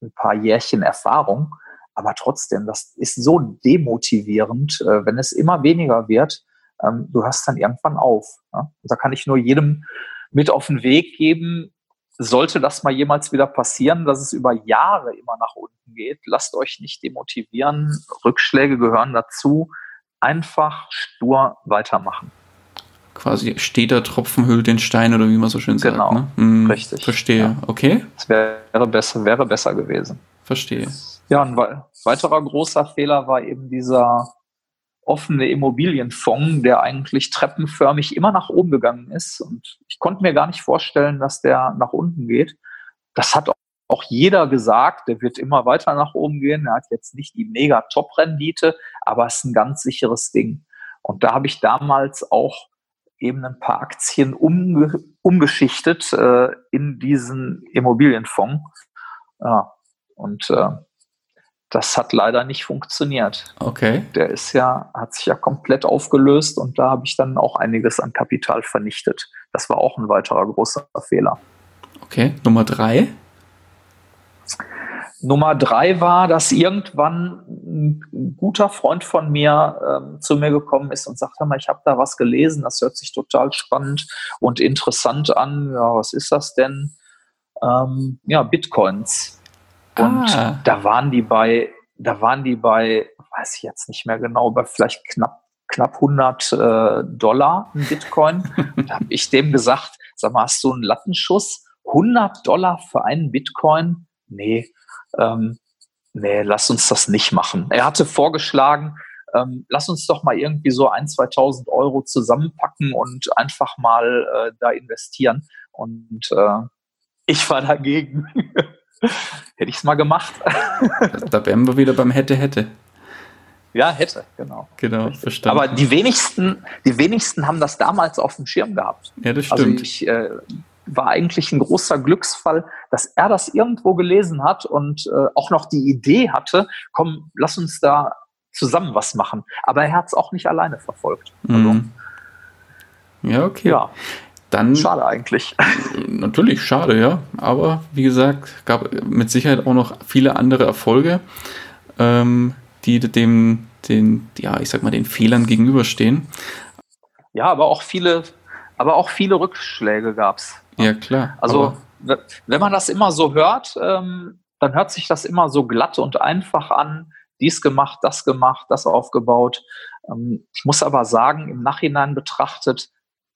ein paar Jährchen Erfahrung. Aber trotzdem, das ist so demotivierend, äh, wenn es immer weniger wird. Ähm, du hörst dann irgendwann auf. Ja? Da kann ich nur jedem mit auf den Weg geben, sollte das mal jemals wieder passieren, dass es über Jahre immer nach unten geht, lasst euch nicht demotivieren. Rückschläge gehören dazu. Einfach stur weitermachen. Quasi steter Tropfen hüllt den Stein oder wie man so schön sagt. Genau, ne? hm, richtig. Verstehe, ja. okay. Es wäre besser, wäre besser gewesen. Verstehe. Ja, ein weiterer großer Fehler war eben dieser offene Immobilienfonds, der eigentlich treppenförmig immer nach oben gegangen ist. Und ich konnte mir gar nicht vorstellen, dass der nach unten geht. Das hat auch jeder gesagt, der wird immer weiter nach oben gehen. Er hat jetzt nicht die mega Top-Rendite, aber es ist ein ganz sicheres Ding. Und da habe ich damals auch eben ein paar Aktien umge umgeschichtet äh, in diesen Immobilienfonds. Ja, und äh, das hat leider nicht funktioniert. Okay. Der ist ja, hat sich ja komplett aufgelöst und da habe ich dann auch einiges an Kapital vernichtet. Das war auch ein weiterer großer Fehler. Okay, Nummer drei. Nummer drei war, dass irgendwann ein guter Freund von mir ähm, zu mir gekommen ist und sagte mal, ich habe da was gelesen, das hört sich total spannend und interessant an. Ja, was ist das denn? Ähm, ja, Bitcoins. Und ah. da waren die bei, da waren die bei, weiß ich jetzt nicht mehr genau, bei vielleicht knapp knapp 100 äh, Dollar ein Bitcoin. da habe ich dem gesagt, sag mal, hast du einen Lattenschuss? 100 Dollar für einen Bitcoin? Nee, ähm, nee, lass uns das nicht machen. Er hatte vorgeschlagen, ähm, lass uns doch mal irgendwie so ein, 2000 Euro zusammenpacken und einfach mal äh, da investieren. Und äh, ich war dagegen. hätte ich es mal gemacht. da wären wir wieder beim hätte, hätte. Ja, hätte, genau. Genau, verstanden. Aber die wenigsten, die wenigsten haben das damals auf dem Schirm gehabt. Ja, das stimmt. Also ich äh, war eigentlich ein großer Glücksfall, dass er das irgendwo gelesen hat und äh, auch noch die Idee hatte, komm, lass uns da zusammen was machen. Aber er hat es auch nicht alleine verfolgt. Also, Mhm. Ja, okay. ja, Dann schade eigentlich. Natürlich, schade, ja. Aber wie gesagt, gab mit Sicherheit auch noch viele andere Erfolge, ähm, die dem, den, ja, ich sag mal, den Fehlern gegenüberstehen. Ja, aber auch viele, aber auch viele Rückschläge gab's. Ja, klar. Also aber, wenn man das immer so hört, ähm, dann hört sich das immer so glatt und einfach an. Dies gemacht, das gemacht, das aufgebaut. Ähm, ich muss aber sagen, im Nachhinein betrachtet,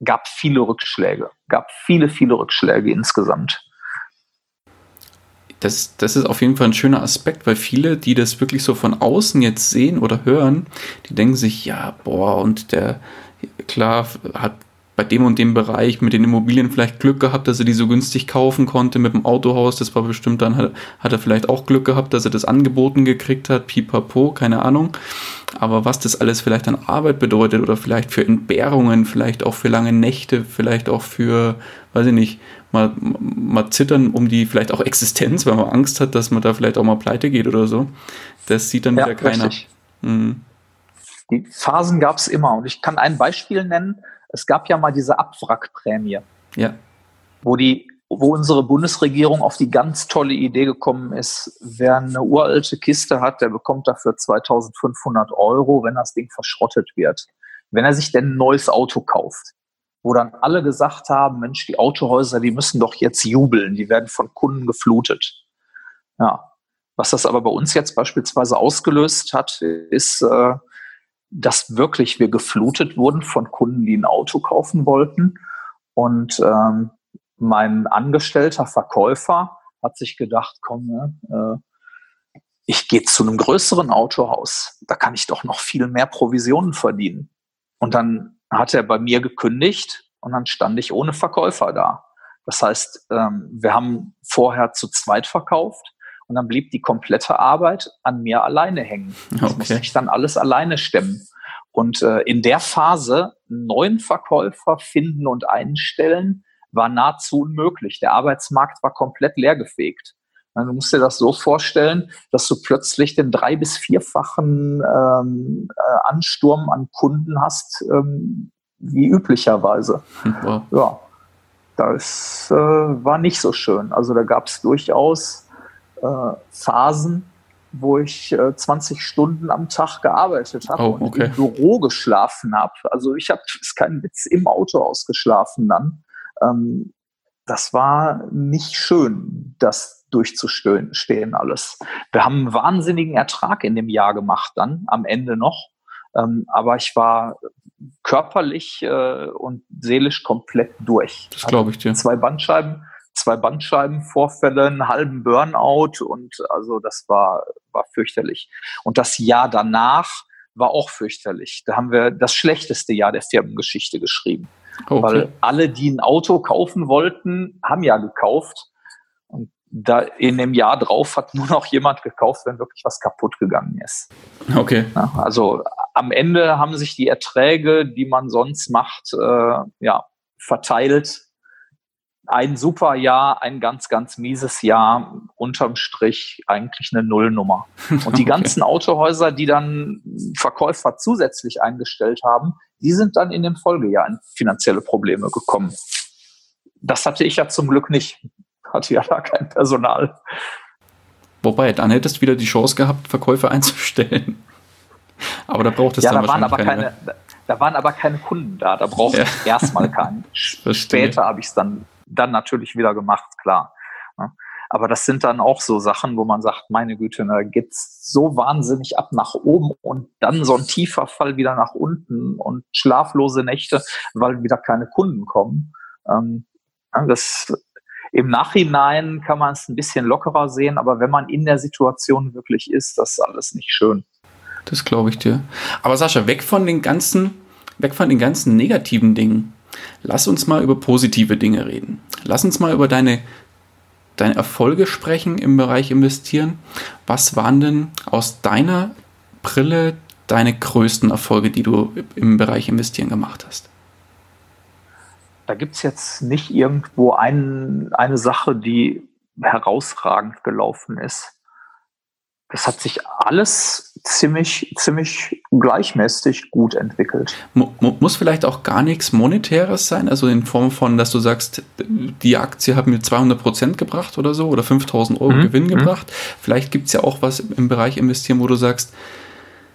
gab viele Rückschläge, gab viele, viele Rückschläge insgesamt. das, das ist auf jeden Fall ein schöner Aspekt, weil viele, die das wirklich so von außen jetzt sehen oder hören, die denken sich, ja, boah, und der, klar, hat bei dem und dem Bereich mit den Immobilien vielleicht Glück gehabt, dass er die so günstig kaufen konnte mit dem Autohaus. Das war bestimmt dann, hat, hat er vielleicht auch Glück gehabt, dass er das angeboten gekriegt hat, pipapo, keine Ahnung. Aber was das alles vielleicht an Arbeit bedeutet oder vielleicht für Entbehrungen, vielleicht auch für lange Nächte, vielleicht auch für, weiß ich nicht, mal, mal zittern um die vielleicht auch Existenz, weil man Angst hat, dass man da vielleicht auch mal pleite geht oder so. Das sieht dann wieder keiner. richtig. Mhm. Die Phasen gab es immer. Und ich kann ein Beispiel nennen. Es gab ja mal diese Abwrackprämie, Ja, wo die, wo unsere Bundesregierung auf die ganz tolle Idee gekommen ist, wer eine uralte Kiste hat, der bekommt dafür 2500 Euro, wenn das Ding verschrottet wird. Wenn er sich denn ein neues Auto kauft. Wo dann alle gesagt haben, Mensch, die Autohäuser, die müssen doch jetzt jubeln, die werden von Kunden geflutet. Ja. Was das aber bei uns jetzt beispielsweise ausgelöst hat, ist, äh, dass wirklich wir geflutet wurden von Kunden, die ein Auto kaufen wollten. Und ähm, mein angestellter Verkäufer hat sich gedacht, komm, ne, äh, ich gehe zu einem größeren Autohaus. Da kann ich doch noch viel mehr Provisionen verdienen. Und dann hat er bei mir gekündigt und dann stand ich ohne Verkäufer da. Das heißt, ähm, wir haben vorher zu zweit verkauft und dann blieb die komplette Arbeit an mir alleine hängen. Das Okay. musste ich dann alles alleine stemmen. Und äh, in der Phase einen neuen Verkäufer finden und einstellen, war nahezu unmöglich. Der Arbeitsmarkt war komplett leergefegt. Du musst dir das so vorstellen, dass du plötzlich den drei- bis vierfachen ähm, äh, Ansturm an Kunden hast, ähm, wie üblicherweise. Wow. Ja, das äh, war nicht so schön. Also da gab es durchaus äh, Phasen, wo ich äh, 20 Stunden am Tag gearbeitet habe Oh, und okay. im Büro geschlafen habe. Also ich habe, ist kein Witz, im Auto ausgeschlafen dann. Ähm, das war nicht schön, das durchzustehen stehen alles. Wir haben einen wahnsinnigen Ertrag in dem Jahr gemacht dann, am Ende noch. Ähm, aber ich war körperlich äh, und seelisch komplett durch. Das glaube ich dir. Zwei Bandscheiben, zwei Bandscheibenvorfälle, einen halben Burnout und also das war, war fürchterlich. Und das Jahr danach war auch fürchterlich. Da haben wir das schlechteste Jahr der Firmengeschichte geschrieben. Okay. Weil alle, die ein Auto kaufen wollten, haben ja gekauft. Und da in dem Jahr drauf hat nur noch jemand gekauft, wenn wirklich was kaputt gegangen ist. okay. Ja, also am Ende haben sich die Erträge, die man sonst macht, äh, ja, verteilt. Ein super Jahr, ein ganz, ganz mieses Jahr, unterm Strich eigentlich eine Nullnummer. Und die Okay. ganzen Autohäuser, die dann Verkäufer zusätzlich eingestellt haben, die sind dann in dem Folgejahr in finanzielle Probleme gekommen. Das hatte ich ja zum Glück nicht. Hatte ja da kein Personal. Wobei, dann hättest du wieder die Chance gehabt, Verkäufer einzustellen. Aber da braucht es Ja, dann da waren aber keine, da, da waren aber keine Kunden da. Da brauchte Ja. ich erstmal keinen. Später habe ich es dann, dann natürlich wieder gemacht, klar. Ja. Aber das sind dann auch so Sachen, wo man sagt, meine Güte, da geht's so wahnsinnig ab nach oben und dann so ein tiefer Fall wieder nach unten und schlaflose Nächte, weil wieder keine Kunden kommen. Ähm, das im Nachhinein kann man es ein bisschen lockerer sehen, aber wenn man in der Situation wirklich ist, das ist alles nicht schön. Das glaube ich dir. Aber Sascha, weg von den ganzen, weg von den ganzen negativen Dingen. Lass uns mal über positive Dinge reden. Lass uns mal über deine, deine Erfolge sprechen im Bereich Investieren. Was waren denn aus deiner Brille deine größten Erfolge, die du im Bereich Investieren gemacht hast? Da gibt's jetzt nicht irgendwo ein, eine Sache, die herausragend gelaufen ist. Das hat sich alles ziemlich, ziemlich gleichmäßig gut entwickelt. Muss vielleicht auch gar nichts Monetäres sein, also in Form von, dass du sagst, die Aktie hat mir 200 Prozent gebracht oder so oder 5000 Euro mhm. Gewinn mhm. gebracht. Vielleicht gibt es ja auch was im Bereich investieren, wo du sagst,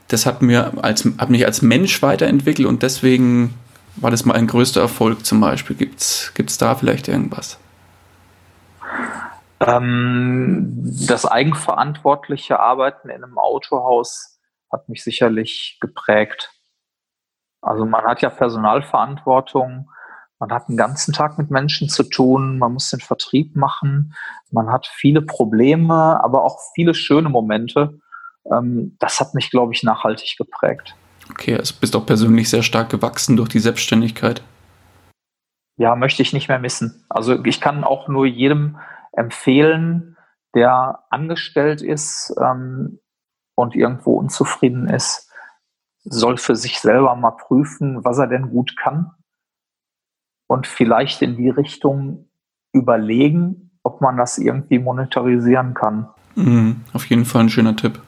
das hat mir als, hat mich als Mensch weiterentwickelt und deswegen war das mal ein größter Erfolg zum Beispiel. Gibt es da vielleicht irgendwas? Ähm, das eigenverantwortliche Arbeiten in einem Autohaus hat mich sicherlich geprägt. Also man hat ja Personalverantwortung, man hat den ganzen Tag mit Menschen zu tun, man muss den Vertrieb machen, man hat viele Probleme, aber auch viele schöne Momente. Ähm, das hat mich, glaube ich, nachhaltig geprägt. Okay, also bist auch persönlich sehr stark gewachsen durch die Selbstständigkeit. Ja, möchte ich nicht mehr missen. Also ich kann auch nur jedem empfehlen, der angestellt ist ähm, und irgendwo unzufrieden ist, soll für sich selber mal prüfen, was er denn gut kann und vielleicht in die Richtung überlegen, ob man das irgendwie monetarisieren kann. Mhm, auf jeden Fall ein schöner Tipp.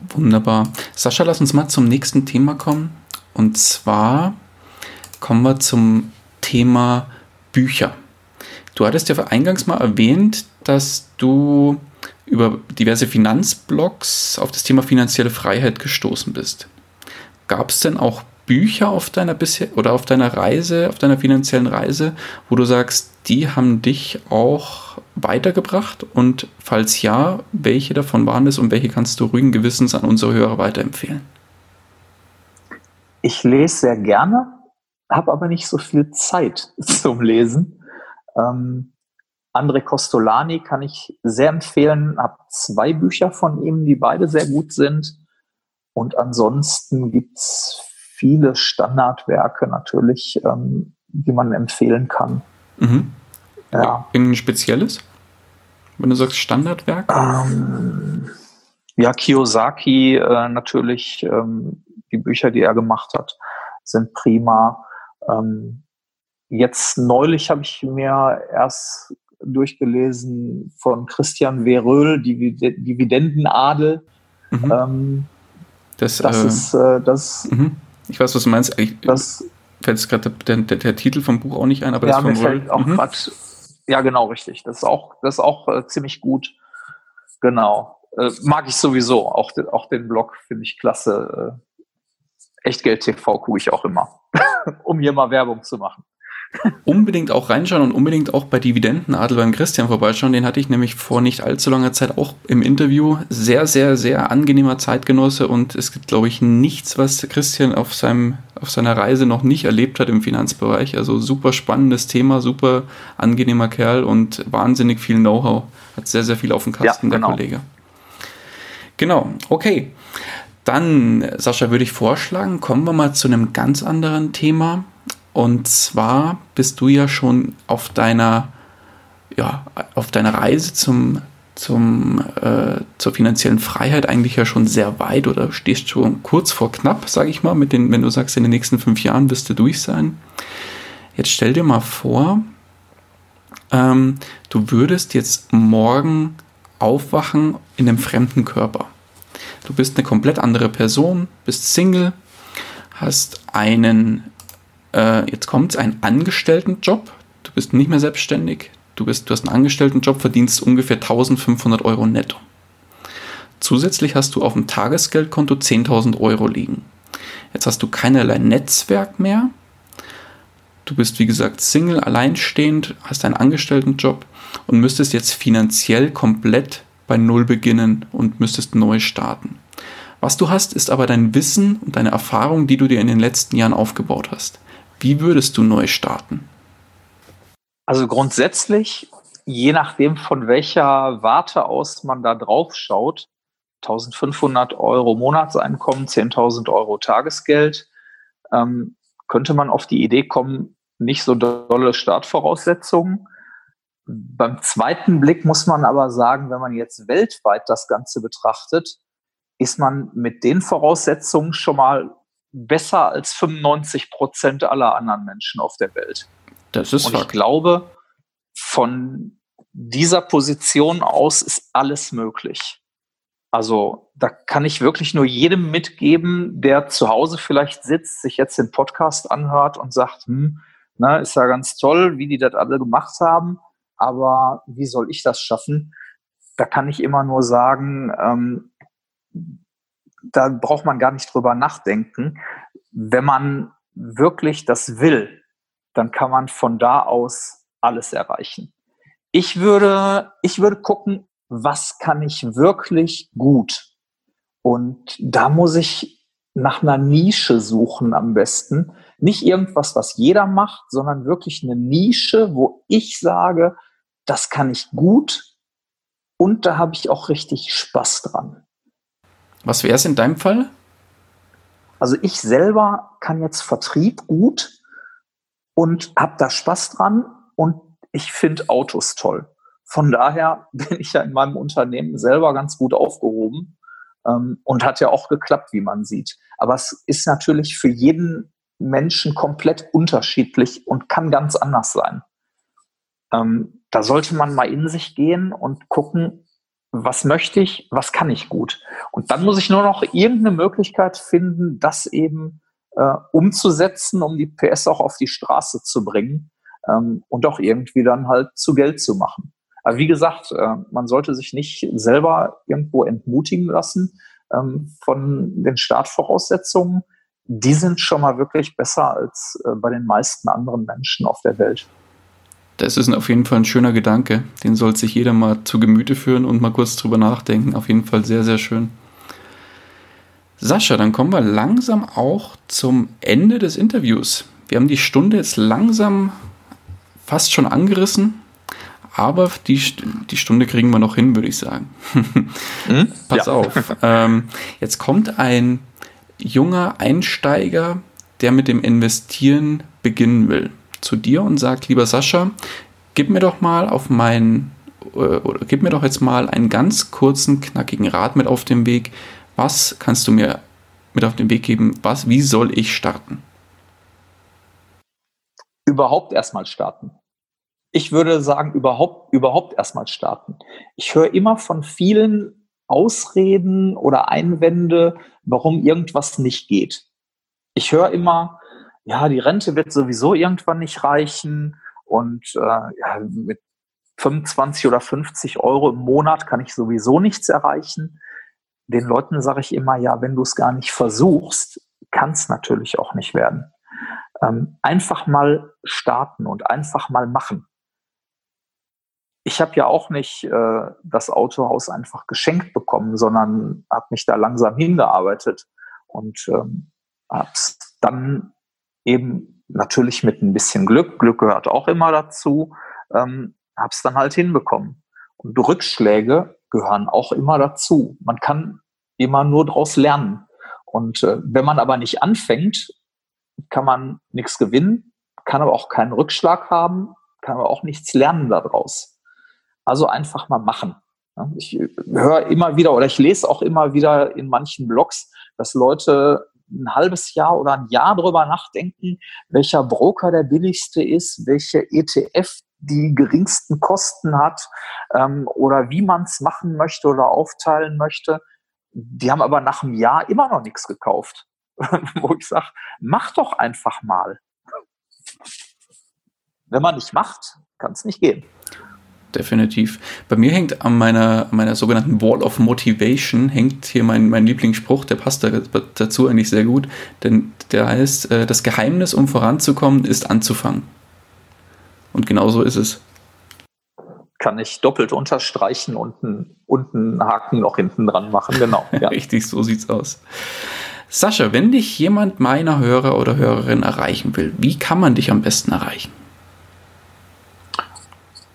Wunderbar. Sascha, lass uns mal zum nächsten Thema kommen. Und zwar kommen wir zum Thema Bücher. Du hattest ja eingangs mal erwähnt, dass du über diverse Finanzblogs auf das Thema finanzielle Freiheit gestoßen bist. Gab es denn auch Bücher auf deiner bisher oder auf deiner Reise, auf deiner finanziellen Reise, wo du sagst, die haben dich auch weitergebracht? Und falls ja, welche davon waren es und welche kannst du ruhigen Gewissens an unsere Hörer weiterempfehlen? Ich lese sehr gerne, habe aber nicht so viel Zeit zum Lesen. Ähm, André Costolani kann ich sehr empfehlen, habe zwei Bücher von ihm, die beide sehr gut sind. Und ansonsten gibt's viele Standardwerke natürlich, ähm, die man empfehlen kann. Mhm. Ja. Ein spezielles? Wenn du sagst Standardwerk? Ähm, ja, Kiyosaki äh, natürlich, ähm, die Bücher, die er gemacht hat, sind prima. Ähm, Jetzt neulich habe ich mir erst durchgelesen von Christian Veröhl, Dividendenadel. Mhm. Ähm, das, das äh, ist äh, das. Mhm. Ich weiß, was du meinst. Ich, das fällt es gerade der, der, der, Titel vom Buch auch nicht ein, aber ja, das mir fällt auch mhm. grad, Ja, genau, richtig. Das ist auch, das ist auch äh, ziemlich gut. Genau. Äh, mag ich sowieso. Auch, den, auch den Blog finde ich klasse. Äh, Echtgeld TV gucke ich auch immer, um hier mal Werbung zu machen unbedingt auch reinschauen und unbedingt auch bei Dividendenadel beim Christian vorbeischauen. Den hatte ich nämlich vor nicht allzu langer Zeit auch im Interview. Sehr, sehr, sehr angenehmer Zeitgenosse und es gibt, glaube ich, nichts, was Christian auf, seinem, auf seiner Reise noch nicht erlebt hat im Finanzbereich. Also super spannendes Thema, super angenehmer Kerl und wahnsinnig viel Know-how. Hat sehr, sehr viel auf dem Kasten, ja, genau. der Kollege. Genau, okay. Dann, Sascha, würde ich vorschlagen, kommen wir mal zu einem ganz anderen Thema. Und zwar bist du ja schon auf deiner, ja, auf deiner Reise zum, zum, äh, zur finanziellen Freiheit eigentlich ja schon sehr weit oder stehst schon kurz vor knapp, sage ich mal, mit den, wenn du sagst, in den nächsten fünf Jahren wirst du durch sein. Jetzt stell dir mal vor, ähm, du würdest jetzt morgen aufwachen in einem fremden Körper. Du bist eine komplett andere Person, bist Single, hast einen äh, jetzt kommt ein Angestelltenjob, du bist nicht mehr selbstständig, du, bist, du hast einen Angestelltenjob, verdienst ungefähr 1500 Euro netto. Zusätzlich hast du auf dem Tagesgeldkonto 10.000 Euro liegen. Jetzt hast du keinerlei Netzwerk mehr. Du bist, wie gesagt, Single, alleinstehend, hast einen Angestelltenjob und müsstest jetzt finanziell komplett bei Null beginnen und müsstest neu starten. Was du hast, ist aber dein Wissen und deine Erfahrung, die du dir in den letzten Jahren aufgebaut hast. Wie würdest du neu starten? Also grundsätzlich, je nachdem von welcher Warte aus man da drauf schaut, 1500 Euro Monatseinkommen, 10.000 Euro Tagesgeld, ähm, könnte man auf die Idee kommen, nicht so dolle Startvoraussetzungen. Beim zweiten Blick muss man aber sagen, wenn man jetzt weltweit das Ganze betrachtet, ist man mit den Voraussetzungen schon mal besser als 95 Prozent aller anderen Menschen auf der Welt. Das ist Und ich glaube, von dieser Position aus ist alles möglich. Also da kann ich wirklich nur jedem mitgeben, der zu Hause vielleicht sitzt, sich jetzt den Podcast anhört und sagt, hm, na, ist ja ganz toll, wie die das alle gemacht haben, aber wie soll ich das schaffen? Da kann ich immer nur sagen, ähm, da braucht man gar nicht drüber nachdenken. Wenn man wirklich das will, dann kann man von da aus alles erreichen. Ich würde, ich würde gucken, was kann ich wirklich gut? Und da muss ich nach einer Nische suchen am besten. Nicht irgendwas, was jeder macht, sondern wirklich eine Nische, wo ich sage, das kann ich gut und da habe ich auch richtig Spaß dran. Was wäre es in deinem Fall? Also ich selber kann jetzt Vertrieb gut und habe da Spaß dran und ich finde Autos toll. Von daher bin ich ja in meinem Unternehmen selber ganz gut aufgehoben ähm, und hat ja auch geklappt, wie man sieht. Aber es ist natürlich für jeden Menschen komplett unterschiedlich und kann ganz anders sein. Ähm, da sollte man mal in sich gehen und gucken, was möchte ich, was kann ich gut. Und dann muss ich nur noch irgendeine Möglichkeit finden, das eben äh, umzusetzen, um die PS auch auf die Straße zu bringen ähm, und auch irgendwie dann halt zu Geld zu machen. Aber wie gesagt, äh, man sollte sich nicht selber irgendwo entmutigen lassen ähm, von den Startvoraussetzungen. Die sind schon mal wirklich besser als äh, bei den meisten anderen Menschen auf der Welt. Das ist auf jeden Fall ein schöner Gedanke. Den sollte sich jeder mal zu Gemüte führen und mal kurz drüber nachdenken. Auf jeden Fall sehr, sehr schön. Sascha, dann kommen wir langsam auch zum Ende des Interviews. Wir haben die Stunde jetzt langsam fast schon angerissen, aber die, die Stunde kriegen wir noch hin, würde ich sagen. Hm? Pass ja. auf. Ähm, jetzt kommt ein junger Einsteiger, der mit dem Investieren beginnen will zu dir und sagt, lieber Sascha, gib mir doch mal auf meinen, äh, oder gib mir doch jetzt mal einen ganz kurzen, knackigen Rat mit auf den Weg. Was kannst du mir mit auf den Weg geben? Was, wie soll ich starten? Überhaupt erstmal starten. Ich würde sagen, überhaupt, überhaupt erstmal starten. Ich höre immer von vielen Ausreden oder Einwände, warum irgendwas nicht geht. Ich höre immer, ja, die Rente wird sowieso irgendwann nicht reichen und äh, ja, mit 25 oder 50 Euro im Monat kann ich sowieso nichts erreichen. Den Leuten sage ich immer, ja, wenn du es gar nicht versuchst, kann es natürlich auch nicht werden. Ähm, einfach mal starten und einfach mal machen. Ich habe ja auch nicht äh, das Autohaus einfach geschenkt bekommen, sondern habe mich da langsam hingearbeitet und ähm, habe es dann eben natürlich mit ein bisschen Glück, Glück gehört auch immer dazu, ähm, habe es dann halt hinbekommen. Und Rückschläge gehören auch immer dazu. Man kann immer nur daraus lernen. Und äh, wenn man aber nicht anfängt, kann man nichts gewinnen, kann aber auch keinen Rückschlag haben, kann aber auch nichts lernen daraus. Also einfach mal machen. Ich höre immer wieder oder ich lese auch immer wieder in manchen Blogs, dass Leute ein halbes Jahr oder ein Jahr drüber nachdenken, welcher Broker der billigste ist, welche ETF die geringsten Kosten hat ähm, oder wie man es machen möchte oder aufteilen möchte. Die haben aber nach einem Jahr immer noch nichts gekauft. Wo ich sage, mach doch einfach mal. Wenn man nicht macht, kann es nicht gehen definitiv. Bei mir hängt an meiner, meiner sogenannten Wall of Motivation, hängt hier mein, mein Lieblingsspruch, der passt da, dazu eigentlich sehr gut, denn der heißt, äh, das Geheimnis, um voranzukommen, ist anzufangen. Und genau so ist es. Kann ich doppelt unterstreichen und einen, und einen Haken noch hinten dran machen, genau. Ja. Richtig, so sieht's aus. Sascha, wenn dich jemand meiner Hörer oder Hörerin erreichen will, wie kann man dich am besten erreichen?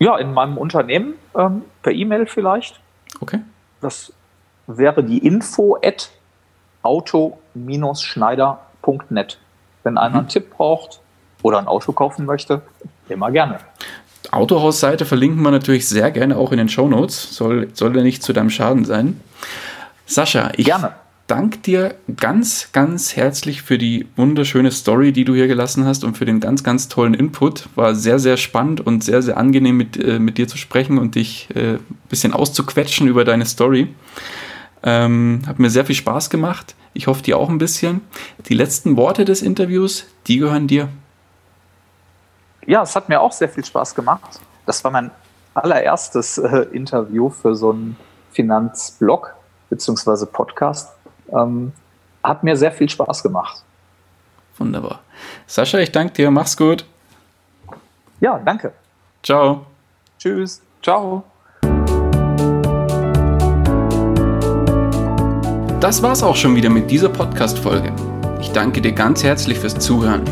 Ja, in meinem Unternehmen, ähm, per E-Mail vielleicht. Okay. Das wäre die info at auto-schneider.net. Wenn einer mhm. einen Tipp braucht oder ein Auto kaufen möchte, immer gerne. Autohausseite verlinken wir natürlich sehr gerne auch in den Show Notes. Soll, soll ja nicht zu deinem Schaden sein. Sascha, ich gerne danke dir ganz, ganz herzlich für die wunderschöne Story, die du hier gelassen hast und für den ganz, ganz tollen Input. War sehr, sehr spannend und sehr, sehr angenehm mit, äh, mit dir zu sprechen und dich ein äh, bisschen auszuquetschen über deine Story. Ähm, hat mir sehr viel Spaß gemacht. Ich hoffe, dir auch ein bisschen. Die letzten Worte des Interviews, die gehören dir. Ja, es hat mir auch sehr viel Spaß gemacht. Das war mein allererstes äh, Interview für so einen Finanzblog bzw. Podcast. Ähm, hat mir sehr viel Spaß gemacht. Wunderbar. Sascha, ich danke dir. Mach's gut. Ja, danke. Ciao. Tschüss. Ciao. Das war's auch schon wieder mit dieser Podcast-Folge. Ich danke dir ganz herzlich fürs Zuhören.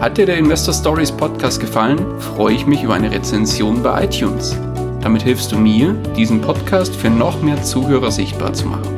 Hat dir der Investor Stories Podcast gefallen, freue ich mich über eine Rezension bei iTunes. Damit hilfst du mir, diesen Podcast für noch mehr Zuhörer sichtbar zu machen.